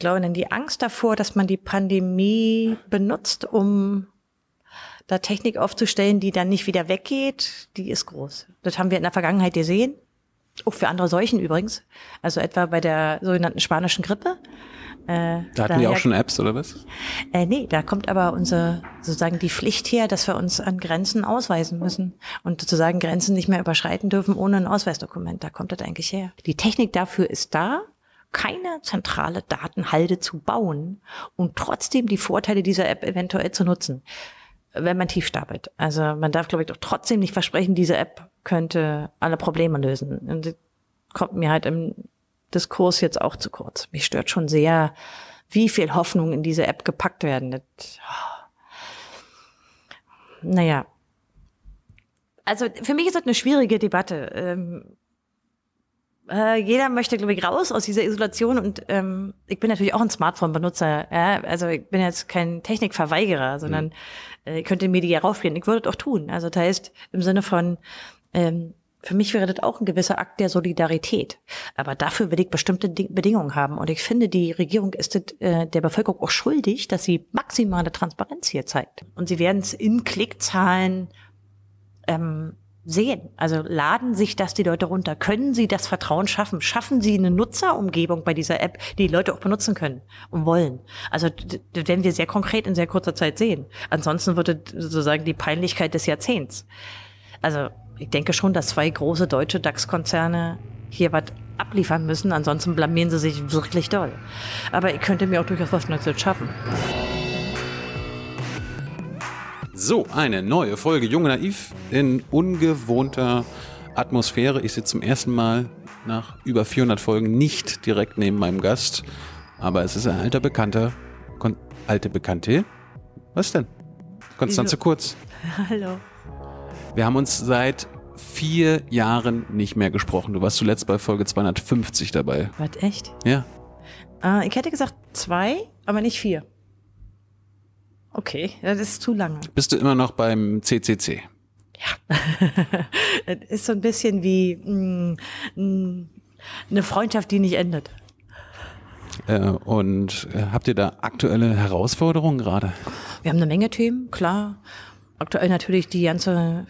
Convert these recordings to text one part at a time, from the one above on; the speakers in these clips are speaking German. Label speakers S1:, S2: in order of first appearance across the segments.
S1: glaube, denn die Angst davor, dass man die Pandemie benutzt, um da Technik aufzustellen, die dann nicht wieder weggeht, die ist groß. Das haben wir in der Vergangenheit gesehen. Auch für andere Seuchen übrigens. Also etwa bei der sogenannten spanischen Grippe.
S2: Äh, da hatten die auch schon Apps oder was?
S1: Äh, nee, da kommt aber unsere sozusagen die Pflicht her, dass wir uns an Grenzen ausweisen müssen und sozusagen Grenzen nicht mehr überschreiten dürfen ohne ein Ausweisdokument. Da kommt das eigentlich her. Die Technik dafür ist da, keine zentrale Datenhalde zu bauen und trotzdem die Vorteile dieser App eventuell zu nutzen, wenn man tief stapelt. Also man darf, glaube ich, doch trotzdem nicht versprechen, diese App könnte alle Probleme lösen. Und das kommt mir halt im Diskurs jetzt auch zu kurz. Mich stört schon sehr, wie viel Hoffnung in diese App gepackt werden. Das, oh. Naja. Also für mich ist das eine schwierige Debatte. Ähm, äh, jeder möchte, glaube ich, raus aus dieser Isolation und ähm, ich bin natürlich auch ein Smartphone-Benutzer. Ja? Also ich bin jetzt kein Technikverweigerer, sondern mhm. äh, ich könnte mir die ja. Ich würde das auch tun. Also das heißt, im Sinne von, ähm, für mich wäre das auch ein gewisser Akt der Solidarität. Aber dafür will ich bestimmte Bedingungen haben. Und ich finde, die Regierung ist das, äh, der Bevölkerung auch schuldig, dass sie maximale Transparenz hier zeigt. Und sie werden es in Klickzahlen ähm, sehen. Also laden sich das die Leute runter? Können sie das Vertrauen schaffen? Schaffen sie eine Nutzerumgebung bei dieser App, die die Leute auch benutzen können und wollen? Also das werden wir sehr konkret in sehr kurzer Zeit sehen. Ansonsten wird es sozusagen die Peinlichkeit des Jahrzehnts. Also ich denke schon, dass zwei große deutsche DAX-Konzerne hier was abliefern müssen, ansonsten blamieren sie sich wirklich doll. Aber ich könnte mir auch durchaus vorstellen, dass sie es schaffen.
S2: So, eine neue Folge Junge Naiv in ungewohnter Atmosphäre. Ich sitze zum ersten Mal nach über 400 Folgen nicht direkt neben meinem Gast, aber es ist ein alter Bekannter. Kon alte Bekannte? Was denn? Konstanze Kurz.
S1: Hallo.
S2: Wir haben uns seit vier Jahren nicht mehr gesprochen. Du warst zuletzt bei Folge 250 dabei.
S1: Was, echt?
S2: Ja.
S1: Äh, ich hätte gesagt zwei, aber nicht vier. Okay, das ist zu lange.
S2: Bist du immer noch beim CCC?
S1: Ja. das ist so ein bisschen wie mh, mm, mh, eine Freundschaft, die nicht endet.
S2: Äh, und äh, habt ihr da aktuelle Herausforderungen gerade?
S1: Wir haben eine Menge Themen, klar aktuell natürlich die ganze,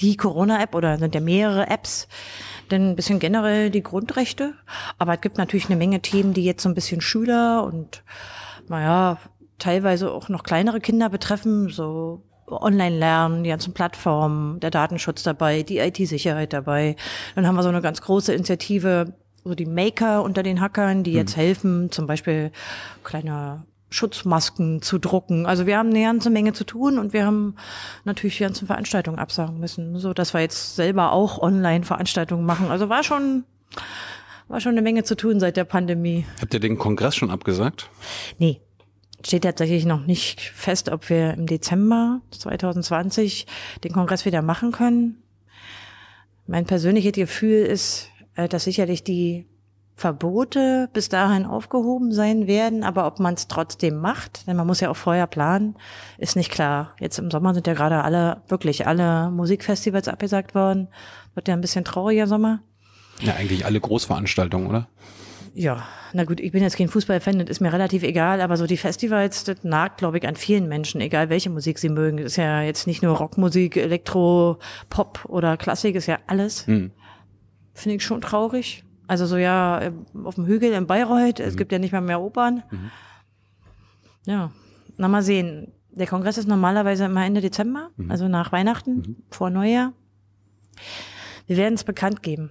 S1: die Corona-App oder sind ja mehrere Apps, denn ein bisschen generell die Grundrechte. Aber es gibt natürlich eine Menge Themen, die jetzt so ein bisschen Schüler und, naja, teilweise auch noch kleinere Kinder betreffen, so Online-Lernen, die ganzen Plattformen, der Datenschutz dabei, die IT-Sicherheit dabei. Dann haben wir so eine ganz große Initiative, so die Maker unter den Hackern, die jetzt hm. helfen, zum Beispiel kleine Schutzmasken zu drucken. Also wir haben eine ganze Menge zu tun und wir haben natürlich die ganzen Veranstaltungen absagen müssen, so dass wir jetzt selber auch Online-Veranstaltungen machen. Also war schon war schon eine Menge zu tun seit der Pandemie.
S2: Habt ihr den Kongress schon abgesagt?
S1: Nee. Steht tatsächlich noch nicht fest, ob wir im Dezember 2020 den Kongress wieder machen können. Mein persönliches Gefühl ist, äh, dass sicherlich die Verbote bis dahin aufgehoben sein werden, aber ob man es trotzdem macht, denn man muss ja auch vorher planen, ist nicht klar. Jetzt im Sommer sind ja gerade alle, wirklich alle Musikfestivals abgesagt worden. Wird ja ein bisschen trauriger Sommer.
S2: Ja, eigentlich alle Großveranstaltungen, oder?
S1: Ja, na gut, ich bin jetzt kein Fußballfan, das ist mir relativ egal, aber so die Festivals, das nagt, glaube ich, an vielen Menschen, egal welche Musik sie mögen. Das ist ja jetzt nicht nur Rockmusik, Elektro, Pop oder Klassik, ist ja alles. Hm. Finde ich schon traurig. Also so ja, auf dem Hügel in Bayreuth, mhm. es gibt ja nicht mal mehr Opern. Mhm. Ja, na mal sehen. Der Kongress ist normalerweise immer Ende Dezember, mhm. also nach Weihnachten, mhm. vor Neujahr. Wir werden es bekannt geben.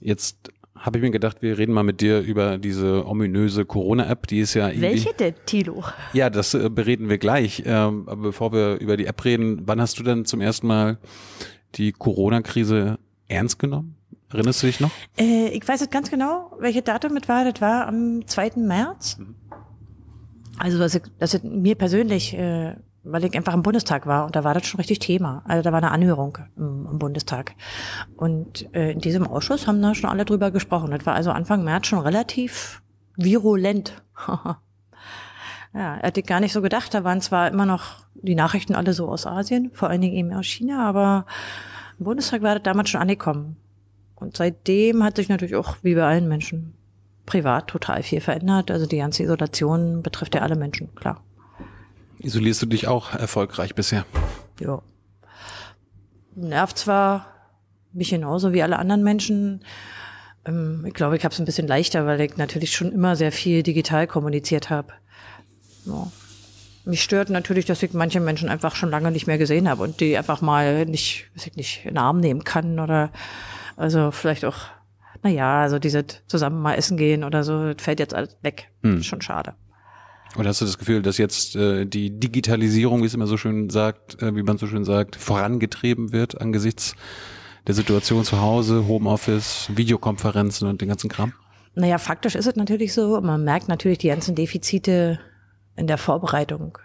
S2: Jetzt habe ich mir gedacht, wir reden mal mit dir über diese ominöse Corona-App, die ist ja
S1: Welche denn, Tilo?
S2: Ja, das äh, bereden wir gleich. Ähm, aber bevor wir über die App reden, wann hast du denn zum ersten Mal die Corona-Krise ernst genommen? Erinnerst du dich noch?
S1: Äh, ich weiß jetzt ganz genau, welche Datum es war. Das war am 2. März. Also das, ist- das ist mir persönlich, äh, weil ich einfach im Bundestag war und da war das schon richtig Thema. Also da war eine Anhörung im, im Bundestag. Und äh, in diesem Ausschuss haben da schon alle drüber gesprochen. Das war also Anfang März schon relativ virulent. ja, hätte ich gar nicht so gedacht. Da waren zwar immer noch die Nachrichten alle so aus Asien, vor allen Dingen eben aus China, aber im Bundestag war das damals schon angekommen. Und seitdem hat sich natürlich auch, wie bei allen Menschen, privat total viel verändert. Also die ganze Isolation betrifft ja alle Menschen, klar.
S2: Isolierst du dich auch erfolgreich bisher?
S1: Ja. Nervt zwar mich genauso wie alle anderen Menschen. Ähm, ich glaube, ich habe es ein bisschen leichter, weil ich natürlich schon immer sehr viel digital kommuniziert habe. Ja. Mich stört natürlich, dass ich manche Menschen einfach schon lange nicht mehr gesehen habe und die einfach mal nicht, weiß ich nicht, in den Arm nehmen kann oder also vielleicht auch, naja, also diese zusammen mal essen gehen oder so, das fällt jetzt alles weg.
S2: Hm.
S1: Schon schade.
S2: Oder hast du das Gefühl, dass jetzt äh, die Digitalisierung, wie es immer so schön sagt, äh, wie man so schön sagt, vorangetrieben wird angesichts der Situation zu Hause, Homeoffice, Videokonferenzen und den ganzen Kram?
S1: Naja, faktisch ist es natürlich so. Man merkt natürlich die ganzen Defizite in der Vorbereitung.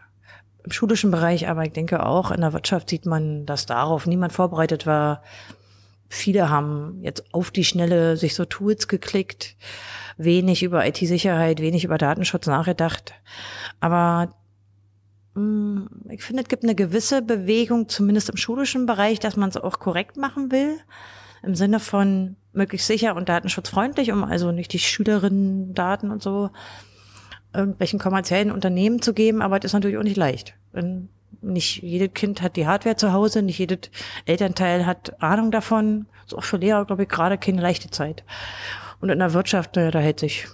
S1: Im schulischen Bereich, aber ich denke auch in der Wirtschaft sieht man, dass darauf niemand vorbereitet war. Viele haben jetzt auf die Schnelle sich so Tools geklickt, wenig über IT-Sicherheit, wenig über Datenschutz nachgedacht. Aber mh, ich finde, es gibt eine gewisse Bewegung, zumindest im schulischen Bereich, dass man es auch korrekt machen will. Im Sinne von möglichst sicher und datenschutzfreundlich, um also nicht die Schülerinnen Daten und so irgendwelchen kommerziellen Unternehmen zu geben, aber das ist natürlich auch nicht leicht. Denn nicht jedes Kind hat die Hardware zu Hause, nicht jedes Elternteil hat Ahnung davon. Ist auch für Lehrer, glaube ich, gerade keine leichte Zeit. Und in der Wirtschaft, äh, da hält sich,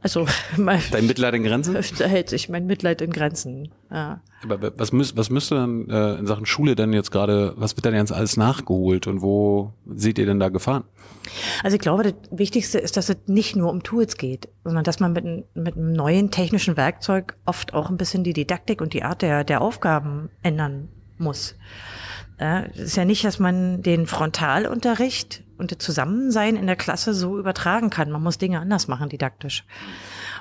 S1: also, mein,
S2: Dein Mitleid in Grenzen?
S1: da hält sich mein Mitleid in Grenzen. Ja.
S2: Aber was, müß, was müsste dann äh, in Sachen Schule denn jetzt gerade, was wird denn jetzt alles nachgeholt und wo seht ihr denn da Gefahren?
S1: Also ich glaube, das Wichtigste ist, dass es nicht nur um Tools geht, sondern dass man mit, mit einem neuen technischen Werkzeug oft auch ein bisschen die Didaktik und die Art der, der Aufgaben ändern muss. Ja, Es ist ja nicht, dass man den Frontalunterricht und das Zusammensein in der Klasse so übertragen kann. Man muss Dinge anders machen, didaktisch.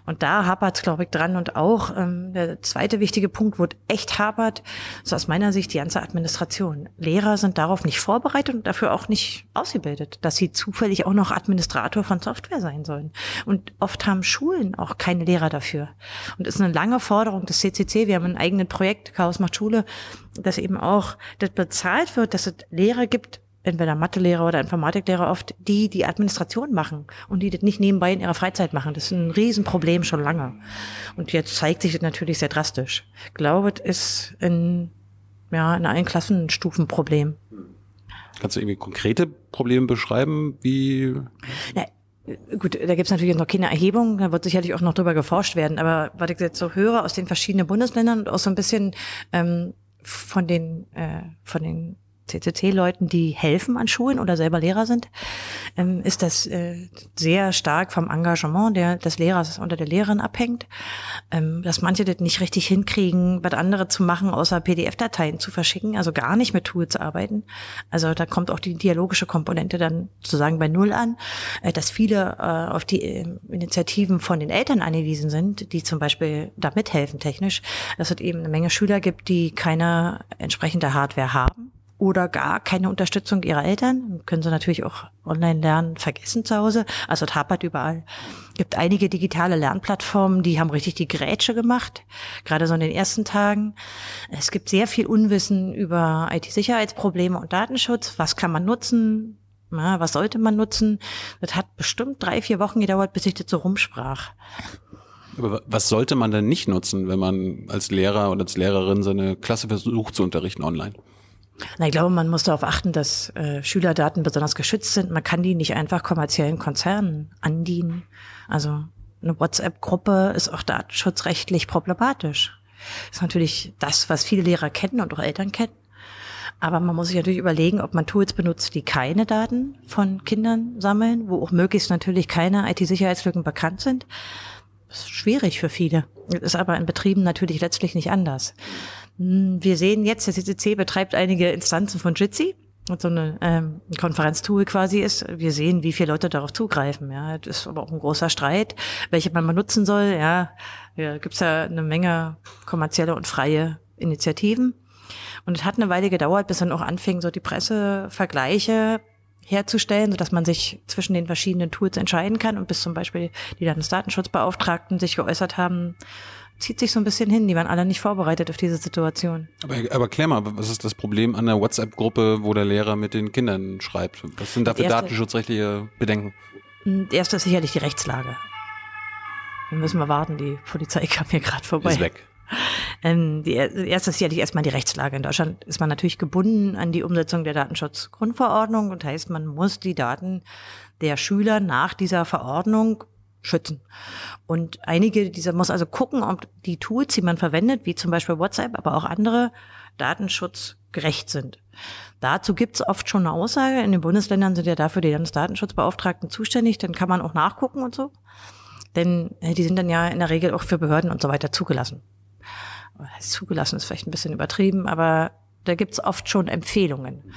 S1: Und da hapert es, glaube ich, dran. Und auch ähm, der zweite wichtige Punkt, wo echt hapert, ist aus meiner Sicht die ganze Administration. Lehrer sind darauf nicht vorbereitet und dafür auch nicht ausgebildet, dass sie zufällig auch noch Administrator von Software sein sollen. Und oft haben Schulen auch keine Lehrer dafür. Und es ist eine lange Forderung des CCC. Wir haben ein eigenes Projekt, Chaos macht Schule, dass eben auch das bezahlt wird, dass es Lehrer gibt, entweder Mathelehrer oder Informatiklehrer oft, die die Administration machen und die das nicht nebenbei in ihrer Freizeit machen. Das ist ein Riesenproblem schon lange. Und jetzt zeigt sich das natürlich sehr drastisch. Ich glaube, es ist in, ja, in allen Klassenstufen ein Problem.
S2: Kannst du irgendwie konkrete Probleme beschreiben, wie
S1: Na, gut, da gibt's natürlich noch keine Erhebung, da wird sicherlich auch noch drüber geforscht werden, aber was ich jetzt so höre aus den verschiedenen Bundesländern und auch so ein bisschen ähm, von den, äh, von den CCC-Leuten, die helfen an Schulen oder selber Lehrer sind, ähm, ist das äh, sehr stark vom Engagement der, des Lehrers unter der Lehrerin abhängt, ähm, dass manche das nicht richtig hinkriegen, was andere zu machen, außer PDF-Dateien zu verschicken, also gar nicht mit Tools arbeiten. Also da kommt auch die dialogische Komponente dann sozusagen bei Null an, äh, dass viele äh, auf die äh, Initiativen von den Eltern angewiesen sind, die zum Beispiel da mithelfen technisch, dass es eben eine Menge Schüler gibt, die keine entsprechende Hardware haben oder gar keine Unterstützung ihrer Eltern. Können sie natürlich auch online lernen, vergessen zu Hause. Also es hapert überall. gibt einige digitale Lernplattformen, die haben richtig die Grätsche gemacht, gerade so in den ersten Tagen. Es gibt sehr viel Unwissen über IT-Sicherheitsprobleme und Datenschutz. Was kann man nutzen? Na, was sollte man nutzen? Das hat bestimmt drei, vier Wochen gedauert, bis ich das so rumsprach.
S2: Aber was sollte man denn nicht nutzen, wenn man als Lehrer oder als Lehrerin seine Klasse versucht zu unterrichten online?
S1: Na, ich glaube, man muss darauf achten, dass äh, Schülerdaten besonders geschützt sind. Man kann die nicht einfach kommerziellen Konzernen andienen. Also eine WhatsApp-Gruppe ist auch datenschutzrechtlich problematisch. Das ist natürlich das, was viele Lehrer kennen und auch Eltern kennen. Aber man muss sich natürlich überlegen, ob man Tools benutzt, die keine Daten von Kindern sammeln, wo auch möglichst natürlich keine IT-Sicherheitslücken bekannt sind. Das ist schwierig für viele. Ist aber in Betrieben natürlich letztlich nicht anders. Hm, Wir sehen jetzt, der CCC betreibt einige Instanzen von Jitsi. so eine ähm, Konferenztool quasi ist. Wir sehen, wie viele Leute darauf zugreifen. Ja, das ist aber auch ein großer Streit, welche man benutzen soll. Ja, ja gibt's ja eine Menge kommerzielle und freie Initiativen. Und es hat eine Weile gedauert, bis dann auch anfing, so die Pressevergleiche herzustellen, sodass man sich zwischen den verschiedenen Tools entscheiden kann und bis zum Beispiel die Landesdatenschutzbeauftragten sich geäußert haben, zieht sich so ein bisschen hin. Die waren alle nicht vorbereitet auf diese Situation.
S2: Aber, aber klär mal, was ist das Problem an der WhatsApp-Gruppe, wo der Lehrer mit den Kindern schreibt? Was sind da für datenschutzrechtliche Bedenken?
S1: Erst ist sicherlich die Rechtslage. Wir müssen mal warten, die Polizei kam hier gerade vorbei.
S2: Ist weg.
S1: Ähm, die erste ist sicherlich erstmal die Rechtslage. In Deutschland ist man natürlich gebunden an die Umsetzung der Datenschutzgrundverordnung und heißt, man muss die Daten der Schüler nach dieser Verordnung schützen. Und einige dieser muss also gucken, ob die Tools, die man verwendet, wie zum Beispiel WhatsApp, aber auch andere, datenschutzgerecht sind. Dazu gibt's oft schon eine Aussage. In den Bundesländern sind ja dafür die Landesdatenschutzbeauftragten zuständig. Dann kann man auch nachgucken und so. Denn äh, die sind dann ja in der Regel auch für Behörden und so weiter zugelassen. Zugelassen ist vielleicht ein bisschen übertrieben, aber da gibt's oft schon Empfehlungen.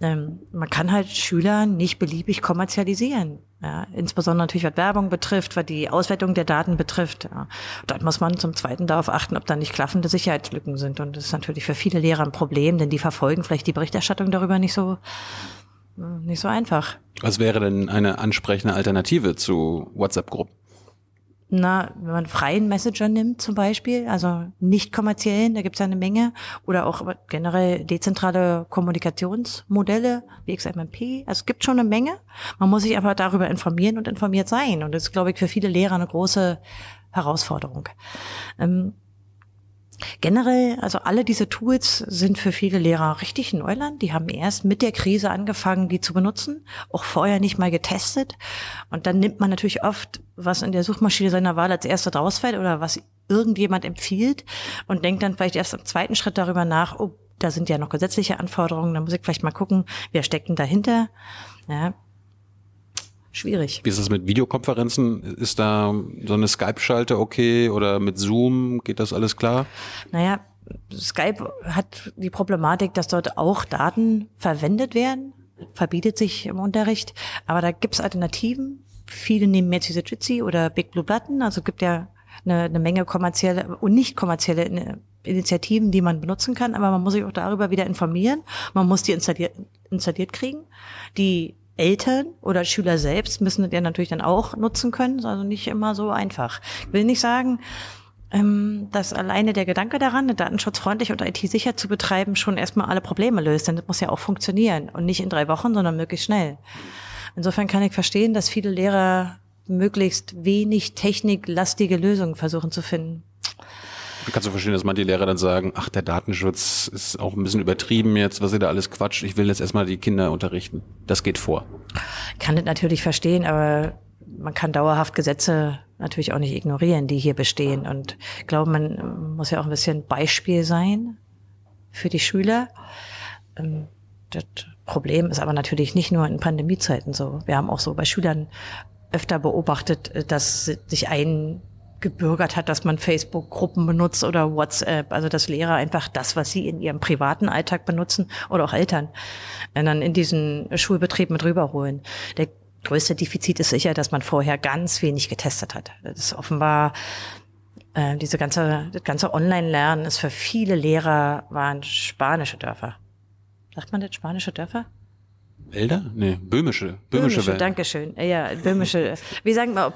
S1: Ähm, man kann halt Schüler nicht beliebig kommerzialisieren. Ja, insbesondere natürlich, was Werbung betrifft, was die Auswertung der Daten betrifft. Ja. Dort muss man zum Zweiten darauf achten, ob da nicht klaffende Sicherheitslücken sind. Und das ist natürlich für viele Lehrer ein Problem, denn die verfolgen vielleicht die Berichterstattung darüber nicht so, nicht so einfach.
S2: Was wäre denn eine ansprechende Alternative zu WhatsApp-Gruppen?
S1: Na, wenn man freien Messenger nimmt zum Beispiel, also nicht kommerziellen, da gibt es ja eine Menge, oder auch generell dezentrale Kommunikationsmodelle wie XMMP. Also es gibt schon eine Menge. Man muss sich einfach darüber informieren und informiert sein. Und das ist, glaube ich, für viele Lehrer eine große Herausforderung. Ähm, Generell, also alle diese Tools sind für viele Lehrer richtig Neuland. Die haben erst mit der Krise angefangen, die zu benutzen, auch vorher nicht mal getestet. Und dann nimmt man natürlich oft, was in der Suchmaschine seiner Wahl als erstes rausfällt oder was irgendjemand empfiehlt und denkt dann vielleicht erst im zweiten Schritt darüber nach, oh, da sind ja noch gesetzliche Anforderungen, da muss ich vielleicht mal gucken, wer steckt denn dahinter. Ja, schwierig.
S2: Wie ist das mit Videokonferenzen? Ist da so eine Skype-Schalte okay oder mit Zoom? Geht das alles klar?
S1: Naja, Skype hat die Problematik, dass dort auch Daten verwendet werden, verbietet sich im Unterricht, aber da gibt's Alternativen. Viele nehmen jetzt diese Jitsi oder Big Blue Button, also gibt ja eine, eine Menge kommerzielle und nicht kommerzielle Initiativen, die man benutzen kann, aber man muss sich auch darüber wieder informieren. Man muss die installiert, installiert kriegen. Die Eltern oder Schüler selbst müssen den natürlich dann auch nutzen können. Also nicht immer so einfach. Ich will nicht sagen, ähm, dass alleine der Gedanke daran, datenschutzfreundlich und IT-sicher zu betreiben, schon erstmal alle Probleme löst. Denn das muss ja auch funktionieren und nicht in drei Wochen, sondern möglichst schnell. Insofern kann ich verstehen, dass viele Lehrer möglichst wenig techniklastige Lösungen versuchen zu finden.
S2: Kannst du verstehen, dass manche Lehrer dann sagen, ach, der Datenschutz ist auch ein bisschen übertrieben jetzt, was ihr da alles quatscht. Ich will jetzt erstmal die Kinder unterrichten. Das geht vor.
S1: kann das natürlich verstehen, aber man kann dauerhaft Gesetze natürlich auch nicht ignorieren, die hier bestehen. Und ich glaube, man muss ja auch ein bisschen Beispiel sein für die Schüler. Ähm, das Problem ist aber natürlich nicht nur in Pandemiezeiten so. Wir haben auch so bei Schülern öfter beobachtet, dass sich ein gebürgert hat, dass man Facebook-Gruppen benutzt oder WhatsApp, also dass Lehrer einfach das, was sie in ihrem privaten Alltag benutzen oder auch Eltern, äh, dann in diesen Schulbetrieb mit rüberholen. Der größte Defizit ist sicher, dass man vorher ganz wenig getestet hat. Das ist offenbar äh, diese ganze, das ganze Online-Lernen ist für viele Lehrer waren spanische Dörfer. Sagt man das spanische Dörfer?
S2: Elder? Nee, böhmische.
S1: Böhmische, böhmische Dankeschön. Ja, böhmische. Wie sagen wir,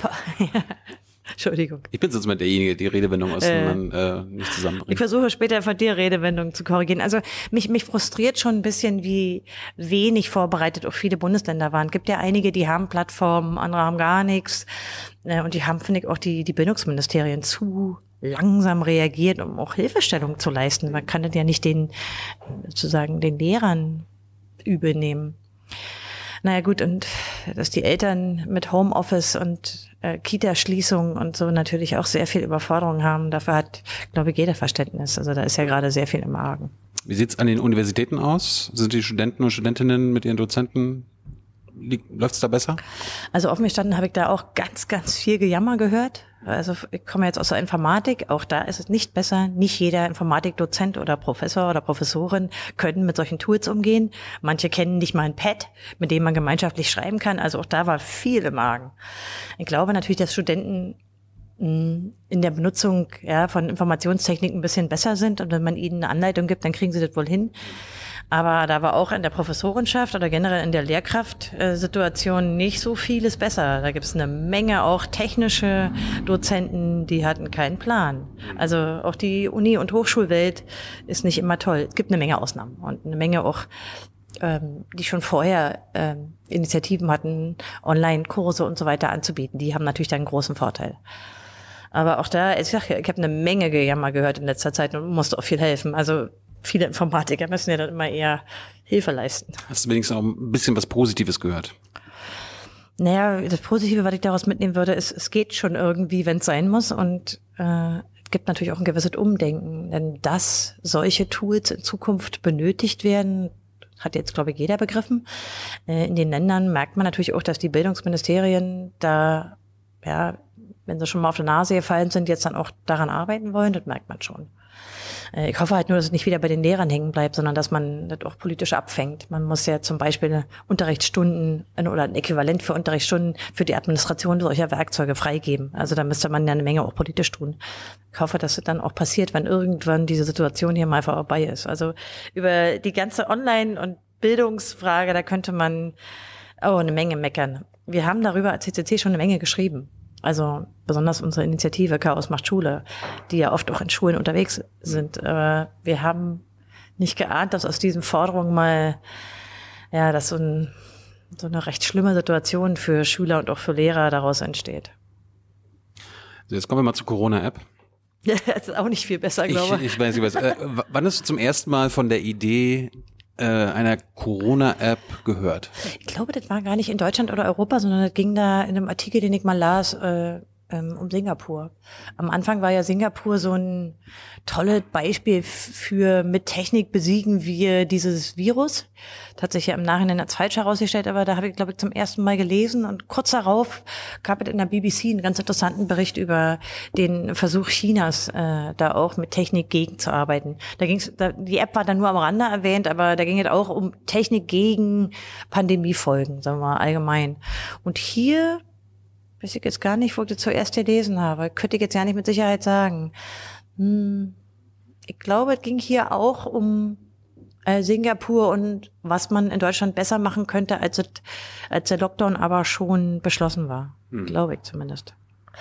S1: Entschuldigung.
S2: Ich bin sonst mal derjenige, die Redewendung aus äh, man äh, nicht zusammenbringt.
S1: Ich versuche später von dir Redewendungen zu korrigieren. Also mich, mich frustriert schon ein bisschen, wie wenig vorbereitet auch viele Bundesländer waren. Es gibt ja einige, die haben Plattformen, andere haben gar nichts. Äh, und die haben, finde ich, auch die, die Bildungsministerien zu langsam reagiert, um auch Hilfestellung zu leisten. Man kann das ja nicht den, sozusagen, den Lehrern übel nehmen. Naja gut, und dass die Eltern mit Homeoffice und äh, Kita-Schließung und so natürlich auch sehr viel Überforderung haben, dafür hat, glaube ich, jeder Verständnis. Also da ist ja gerade sehr viel im Argen.
S2: Wie sieht's an den Universitäten aus? Sind die Studenten und Studentinnen mit ihren Dozenten Läuft es da besser?
S1: Also offen gestanden habe ich da auch ganz, ganz viel Gejammer gehört. Also ich komme jetzt aus der Informatik, auch da ist es nicht besser. Nicht jeder Informatikdozent oder Professor oder Professorin können mit solchen Tools umgehen. Manche kennen nicht mal ein Pad, mit dem man gemeinschaftlich schreiben kann. Also auch da war viel im Magen. Ich glaube natürlich, dass Studenten hm, in der Benutzung ja, von Informationstechniken ein bisschen besser sind und wenn man ihnen eine Anleitung gibt, dann kriegen sie das wohl hin. Aber da war auch in der Professorenschaft oder generell in der Lehrkraftsituation nicht so vieles besser. Da gibt es eine Menge auch technische Dozenten, die hatten keinen Plan. Also auch die Uni- und Hochschulwelt ist nicht immer toll. Es gibt eine Menge Ausnahmen und eine Menge auch ähm, die schon vorher ähm, Initiativen hatten, Online-Kurse und so weiter anzubieten. Die haben natürlich dann einen großen Vorteil. Aber auch da, ich sag, ich habe eine Menge Gejammer gehört in letzter Zeit und musste auch viel helfen. Also viele Informatiker müssen ja dann immer eher Hilfe leisten.
S2: Hast du wenigstens auch ein bisschen was Positives gehört?
S1: Naja, das Positive, was ich daraus mitnehmen würde, ist, es geht schon irgendwie, wenn es sein muss. Und äh, es gibt natürlich auch ein gewisses Umdenken. Denn dass solche Tools in Zukunft benötigt werden, hat jetzt, glaube ich, jeder begriffen. Äh, in den Ländern merkt man natürlich auch, dass die Bildungsministerien da, ja, wenn sie schon mal auf der Nase gefallen sind, jetzt dann auch daran arbeiten wollen. Das merkt man schon. Äh, ich hoffe halt nur, dass es nicht wieder bei den Lehrern hängen bleibt, sondern dass man das auch politisch abfängt. Man muss ja zum Beispiel Unterrichtsstunden oder ein Äquivalent für Unterrichtsstunden für die Administration solcher Werkzeuge freigeben. Also da müsste man ja eine Menge auch politisch tun. Ich hoffe, dass es dann auch passiert, wenn irgendwann diese Situation hier mal vorbei ist. Also über die ganze Online- und Bildungsfrage, da könnte man oh, eine Menge meckern. Wir haben darüber als CCC schon eine Menge geschrieben. Also besonders unsere Initiative Chaos macht Schule, die ja oft auch in Schulen unterwegs sind. Aber wir haben nicht geahnt, dass aus diesen Forderungen mal, ja, dass so, ein, so eine recht schlimme Situation für Schüler und auch für Lehrer daraus entsteht.
S2: So, jetzt kommen wir mal zur Corona-App.
S1: Ja, das ist auch nicht viel besser, glaube
S2: ich. Ich, ich weiß, ich weiß. Äh, wann hast du zum ersten Mal von der Idee äh, einer Corona-App gehört?
S1: Ich glaube, das war gar nicht in Deutschland oder Europa, sondern das ging da in einem Artikel, den ich mal las, äh, ähm, um Singapur. Am Anfang war ja Singapur so ein tolles Beispiel für mit Technik besiegen wir dieses Virus. Das hat sich ja im Nachhinein als falsch herausgestellt, aber da habe ich, glaube ich, zum ersten Mal gelesen und kurz darauf gab es in der BBC einen ganz interessanten Bericht über den Versuch Chinas, äh, da auch mit Technik gegenzuarbeiten. Da ging's, da, die App war dann nur am Rande erwähnt, aber da ging es auch um Technik gegen Pandemiefolgen, sagen wir mal allgemein. Und hier weiß ich jetzt gar nicht, wo ich das zuerst gelesen habe. Könnte ich jetzt ja nicht mit Sicherheit sagen. Hm, ich glaube, es ging hier auch um äh, Singapur und was man in Deutschland besser machen könnte, als, es, als der Lockdown aber schon beschlossen war. Hm. Glaube ich zumindest.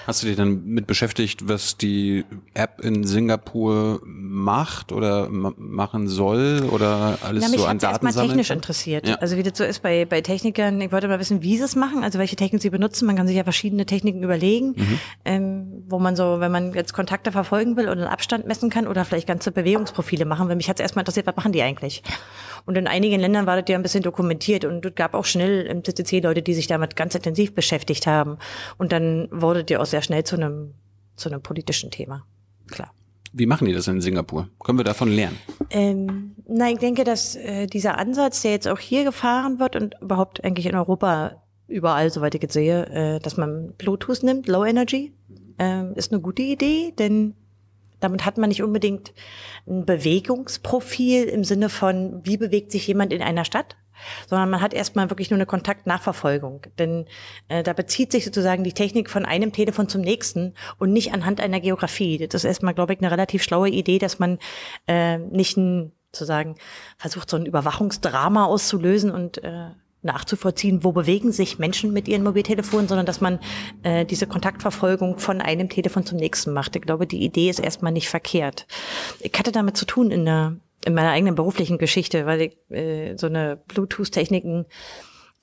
S2: Hast du dich dann mit beschäftigt, was die App in Singapur macht oder machen soll oder alles Na,
S1: mich
S2: so an
S1: Daten
S2: erstmal
S1: technisch interessiert. Ja. Also wie das so ist bei, bei Technikern, ich wollte mal wissen, wie sie es machen, also welche Technik sie benutzen. Man kann sich ja verschiedene Techniken überlegen, mhm. ähm, wo man so, wenn man jetzt Kontakte verfolgen will und einen Abstand messen kann oder vielleicht ganze Bewegungsprofile machen. Weil mich hat es erstmal interessiert, was machen die eigentlich? Und in einigen Ländern war das ja ein bisschen dokumentiert und es gab auch schnell im CCC Leute, die sich damit ganz intensiv beschäftigt haben. Und dann wurde dir auch sehr schnell zu einem, zu einem politischen Thema. Klar.
S2: Wie machen die das in Singapur? Können wir davon lernen?
S1: Ähm, na, ich denke, dass äh, dieser Ansatz, der jetzt auch hier gefahren wird und überhaupt eigentlich in Europa überall, soweit ich jetzt sehe, äh, dass man Bluetooth nimmt, Low Energy, äh, ist eine gute Idee, denn damit hat man nicht unbedingt ein Bewegungsprofil im Sinne von, wie bewegt sich jemand in einer Stadt, sondern man hat erstmal wirklich nur eine Kontaktnachverfolgung. Denn äh, da bezieht sich sozusagen die Technik von einem Telefon zum nächsten und nicht anhand einer Geografie. Das ist erstmal, glaube ich, eine relativ schlaue Idee, dass man äh, nicht ein, sozusagen versucht, so ein Überwachungsdrama auszulösen und äh, nachzuvollziehen, wo bewegen sich Menschen mit ihren Mobiltelefonen, sondern dass man äh, diese Kontaktverfolgung von einem Telefon zum nächsten macht. Ich glaube, die Idee ist erstmal nicht verkehrt. Ich hatte damit zu tun in, der, in meiner eigenen beruflichen Geschichte, weil ich äh, so eine Bluetooth-Techniken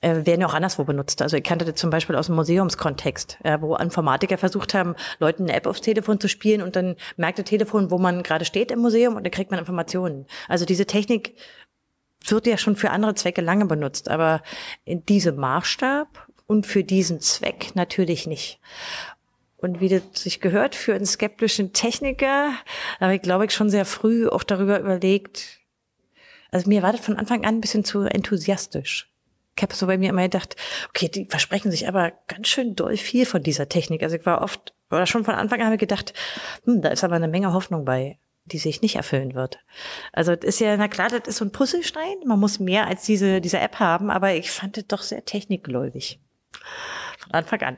S1: äh, werden ja auch anderswo benutzt. Also ich kannte das zum Beispiel aus dem Museumskontext, äh, wo Informatiker versucht haben, Leuten eine App aufs Telefon zu spielen und dann merkt das Telefon, wo man gerade steht im Museum und dann kriegt man Informationen. Also diese Technik wird ja schon für andere Zwecke lange benutzt, aber in diesem Maßstab und für diesen Zweck natürlich nicht. Und wie das sich gehört für einen skeptischen Techniker, habe ich, glaube ich, schon sehr früh auch darüber überlegt. Also mir war das von Anfang an ein bisschen zu enthusiastisch. ich habe so bei mir immer gedacht, okay, die versprechen sich aber ganz schön doll viel von dieser Technik. Also ich war oft, oder schon von Anfang an habe ich gedacht, hm, da ist aber eine Menge Hoffnung bei, die sich nicht erfüllen wird. Also das ist ja, na klar, das ist so ein Puzzlestein. Man muss mehr als diese, diese App haben, aber ich fand es doch sehr technikgläubig. Von Anfang an.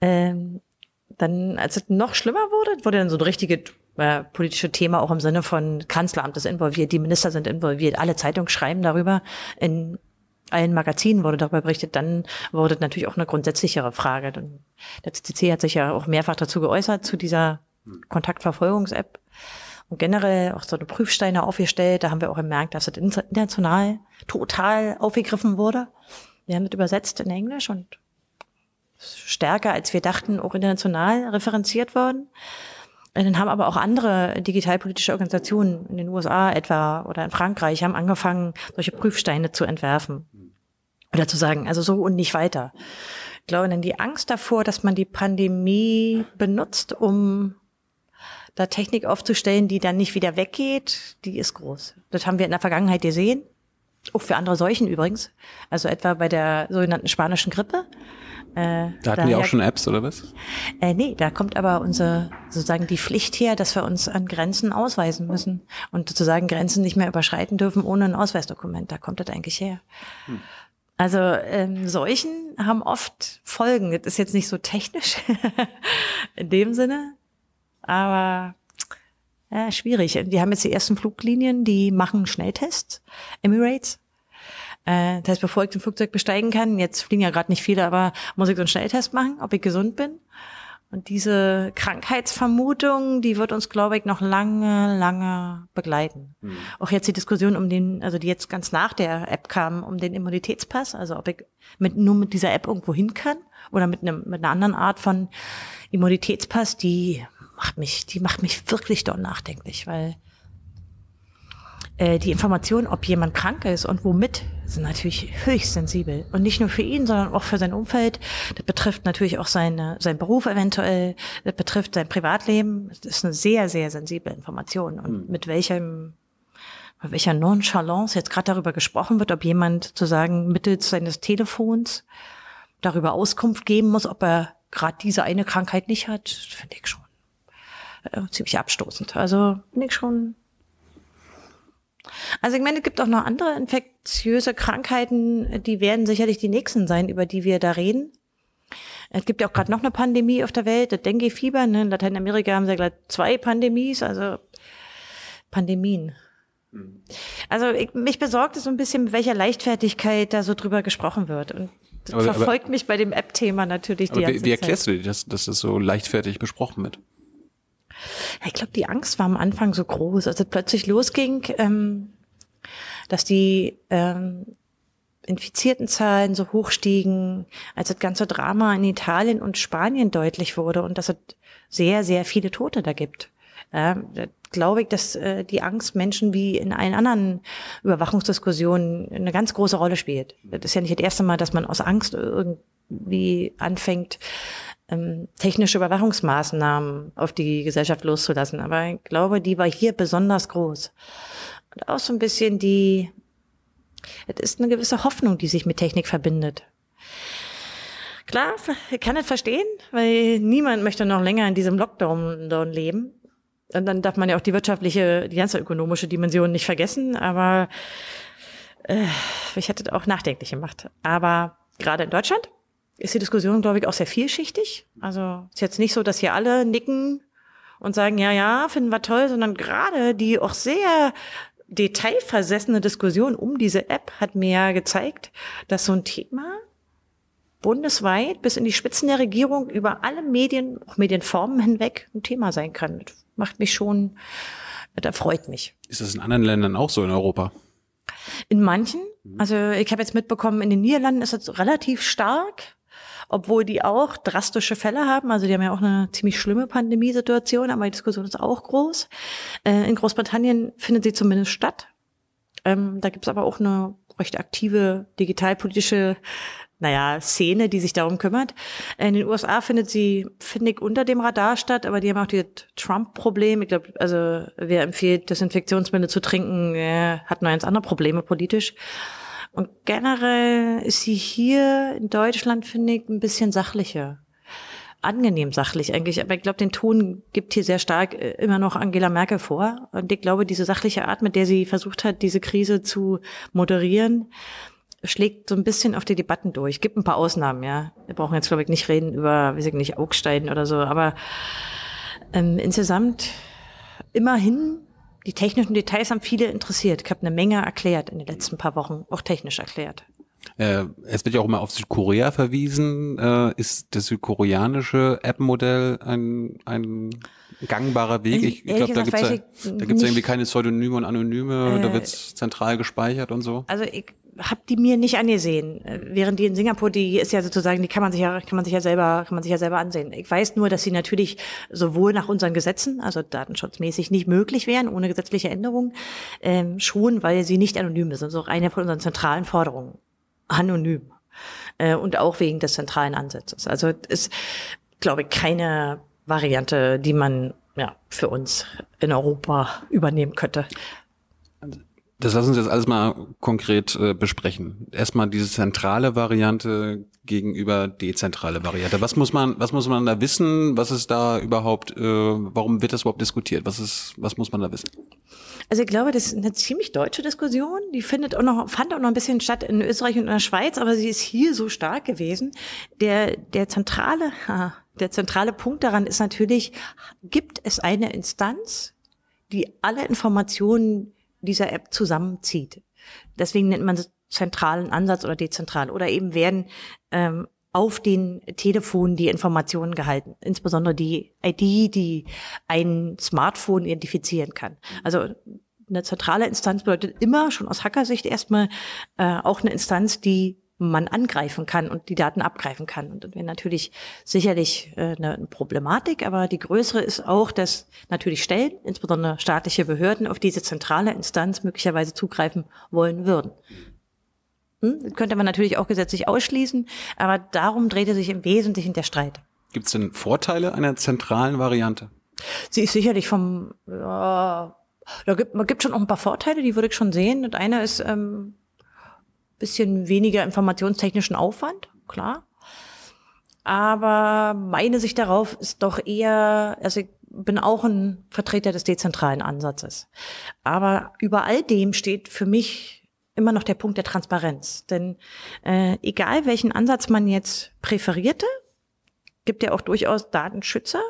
S1: Ähm, dann, als es noch schlimmer wurde, wurde dann so ein richtiges äh, politische Thema auch im Sinne von Kanzleramt ist involviert, die Minister sind involviert, alle Zeitungen schreiben darüber. In allen Magazinen wurde darüber berichtet, dann wurde natürlich auch eine grundsätzlichere Frage. Der CCC hat sich ja auch mehrfach dazu geäußert, zu dieser Kontaktverfolgungs-App. Und generell auch so eine Prüfsteine aufgestellt. Da haben wir auch gemerkt, dass es international total aufgegriffen wurde. Wir haben das übersetzt in Englisch und stärker, als wir dachten, auch international referenziert worden. Und dann haben aber auch andere digitalpolitische Organisationen in den USA etwa oder in Frankreich haben angefangen, solche Prüfsteine zu entwerfen. Oder zu sagen, also so und nicht weiter. Ich glaube, dann die Angst davor, dass man die Pandemie benutzt, um da Technik aufzustellen, die dann nicht wieder weggeht, die ist groß. Das haben wir in der Vergangenheit gesehen. Auch für andere Seuchen übrigens. Also etwa bei der sogenannten spanischen Grippe.
S2: Äh, da hatten die auch schon Apps oder was?
S1: Äh, nee, da kommt aber unsere sozusagen die Pflicht her, dass wir uns an Grenzen ausweisen müssen und sozusagen Grenzen nicht mehr überschreiten dürfen ohne ein Ausweisdokument. Da kommt das eigentlich her. Hm. Also ähm, Seuchen haben oft Folgen. Das ist jetzt nicht so technisch in dem Sinne, aber ja, schwierig. Die haben jetzt die ersten Fluglinien, die machen Schnelltests. Emirates äh, das heißt, bevor ich den Flugzeug besteigen kann, jetzt fliegen ja gerade nicht viele, aber muss ich so einen Schnelltest machen, ob ich gesund bin. Und diese Krankheitsvermutung, die wird uns, glaube ich, noch lange, lange begleiten. Mhm. Auch jetzt die Diskussion um den, also die jetzt ganz nach der App kam, um den Immunitätspass, also ob ich mit, nur mit dieser App irgendwo hin kann oder mit einem, mit einer anderen Art von Immunitätspass, die macht mich, die macht mich wirklich dort nachdenklich, weil äh, die Information, ob jemand krank ist und womit, sind natürlich höchst sensibel. Und nicht nur für ihn, sondern auch für sein Umfeld. Das betrifft natürlich auch seine, sein Beruf eventuell, das betrifft sein Privatleben. Das ist eine sehr, sehr sensible Information. Und mhm. mit welchem mit welcher Nonchalance jetzt gerade darüber gesprochen wird, ob jemand zu sagen mittels seines Telefons darüber Auskunft geben muss, ob er gerade diese eine Krankheit nicht hat, finde ich schon äh, ziemlich abstoßend. Also finde ich schon also ich meine, es gibt auch noch andere infektiöse Krankheiten, die werden sicherlich die nächsten sein, über die wir da reden. Es gibt ja auch gerade noch eine Pandemie auf der Welt, das Dengue-Fieber. Ne? In Lateinamerika haben sie ja gleich zwei Pandemies, also Pandemien. Also ich, mich besorgt es so ein bisschen, mit welcher Leichtfertigkeit da so drüber gesprochen wird. Und das aber, verfolgt aber, mich bei dem App-Thema natürlich
S2: die aber ganze Wie, wie erklärst du dir, dass, dass das so leichtfertig besprochen wird?
S1: Ich glaube, die Angst war am Anfang so groß, als es plötzlich losging, ähm, dass die ähm, infizierten Zahlen so hoch stiegen, als das ganze Drama in Italien und Spanien deutlich wurde und dass es sehr, sehr viele Tote da gibt. Ja, glaube ich, dass äh, die Angst Menschen wie in allen anderen Überwachungsdiskussionen eine ganz große Rolle spielt. Das ist ja nicht das erste Mal, dass man aus Angst irgendwie anfängt, ähm, technische Überwachungsmaßnahmen auf die Gesellschaft loszulassen. Aber ich glaube, die war hier besonders groß. Und auch so ein bisschen die, es ist eine gewisse Hoffnung, die sich mit Technik verbindet. Klar, ich kann das verstehen, weil niemand möchte noch länger in diesem Lockdown leben. Und dann darf man ja auch die wirtschaftliche, die ganze ökonomische Dimension nicht vergessen. Aber äh, ich hätte auch nachdenklich gemacht. Aber gerade in Deutschland ist die Diskussion, glaube ich, auch sehr vielschichtig. Also ist jetzt nicht so, dass hier alle nicken und sagen, ja, ja, finden wir toll, sondern gerade die auch sehr detailversessene Diskussion um diese App hat mir gezeigt, dass so ein Thema bundesweit bis in die Spitzen der Regierung über alle Medien, auch Medienformen hinweg ein Thema sein kann. Das macht mich schon, das freut mich.
S2: Ist das in anderen Ländern auch so in Europa?
S1: In manchen. Also ich habe jetzt mitbekommen, in den Niederlanden ist das relativ stark obwohl die auch drastische Fälle haben. Also die haben ja auch eine ziemlich schlimme Pandemiesituation, aber die Diskussion ist auch groß. Äh, in Großbritannien findet sie zumindest statt. Ähm, da gibt's aber auch eine recht aktive digitalpolitische naja, Szene, die sich darum kümmert. In den USA findet sie, finde ich, unter dem Radar statt, aber die haben auch dieses Trump-Problem. Ich glaube, also wer empfiehlt, Desinfektionsmittel zu trinken, äh, hat nur eins andere Probleme politisch. Und generell ist sie hier in Deutschland, finde ich, ein bisschen sachlicher. Angenehm sachlich eigentlich, aber ich glaube, den Ton gibt hier sehr stark äh, immer noch Angela Merkel vor. Und ich glaube, diese sachliche Art, mit der sie versucht hat, diese Krise zu moderieren, schlägt so ein bisschen auf die Debatten durch. Gibt ein paar Ausnahmen, ja. Wir brauchen jetzt, glaube ich, nicht reden über, weiß ich nicht, Augstein oder so, aber ähm, insgesamt immerhin die technischen Details haben viele interessiert. Ich habe eine Menge erklärt in den letzten paar Wochen, auch technisch erklärt.
S2: Äh, es wird ja auch immer auf Südkorea verwiesen. Äh, ist das südkoreanische App-Modell ein, ein gangbarer Weg? Ich, ich glaube, da gibt es ja, da gibt's irgendwie keine Pseudonyme und Anonyme, äh, da wird es zentral gespeichert und so.
S1: Also ich habe die mir nicht angesehen, während die in Singapur, die ist ja sozusagen, die kann man sich ja, kann man sich ja selber, kann man sich ja selber ansehen. Ich weiß nur, dass sie natürlich sowohl nach unseren Gesetzen, also datenschutzmäßig nicht möglich wären ohne gesetzliche Änderungen, ähm, schon, weil sie nicht anonym ist. Das ist auch eine von unseren zentralen Forderungen. Anonym. Äh, und auch wegen des zentralen Ansatzes. Also ist, glaube ich, keine Variante, die man ja, für uns in Europa übernehmen könnte.
S2: Das lassen uns jetzt alles mal konkret äh, besprechen. Erstmal diese zentrale Variante gegenüber dezentrale Variante. Was muss man, was muss man da wissen? Was ist da überhaupt, äh, warum wird das überhaupt diskutiert? Was ist, was muss man da wissen?
S1: Also ich glaube, das ist eine ziemlich deutsche Diskussion. Die findet auch noch, fand auch noch ein bisschen statt in Österreich und in der Schweiz, aber sie ist hier so stark gewesen. Der, der zentrale, der zentrale Punkt daran ist natürlich, gibt es eine Instanz, die alle Informationen dieser App zusammenzieht. Deswegen nennt man es zentralen Ansatz oder dezentral. Oder eben werden ähm, auf den Telefonen die Informationen gehalten, insbesondere die ID, die ein Smartphone identifizieren kann. Also eine zentrale Instanz bedeutet immer schon aus Hackersicht erstmal äh, auch eine Instanz, die man angreifen kann und die Daten abgreifen kann. Und das wäre natürlich sicherlich äh, eine Problematik, aber die größere ist auch, dass natürlich Stellen, insbesondere staatliche Behörden, auf diese zentrale Instanz möglicherweise zugreifen wollen würden. Hm? Das könnte man natürlich auch gesetzlich ausschließen, aber darum drehte sich im Wesentlichen der Streit.
S2: Gibt es denn Vorteile einer zentralen Variante?
S1: Sie ist sicherlich vom, ja, da gibt, man gibt schon auch ein paar Vorteile, die würde ich schon sehen. Und einer ist, ähm, bisschen weniger informationstechnischen Aufwand, klar. Aber meine Sicht darauf ist doch eher, also ich bin auch ein Vertreter des dezentralen Ansatzes. Aber über all dem steht für mich immer noch der Punkt der Transparenz. Denn äh, egal welchen Ansatz man jetzt präferierte, gibt ja auch durchaus Datenschützer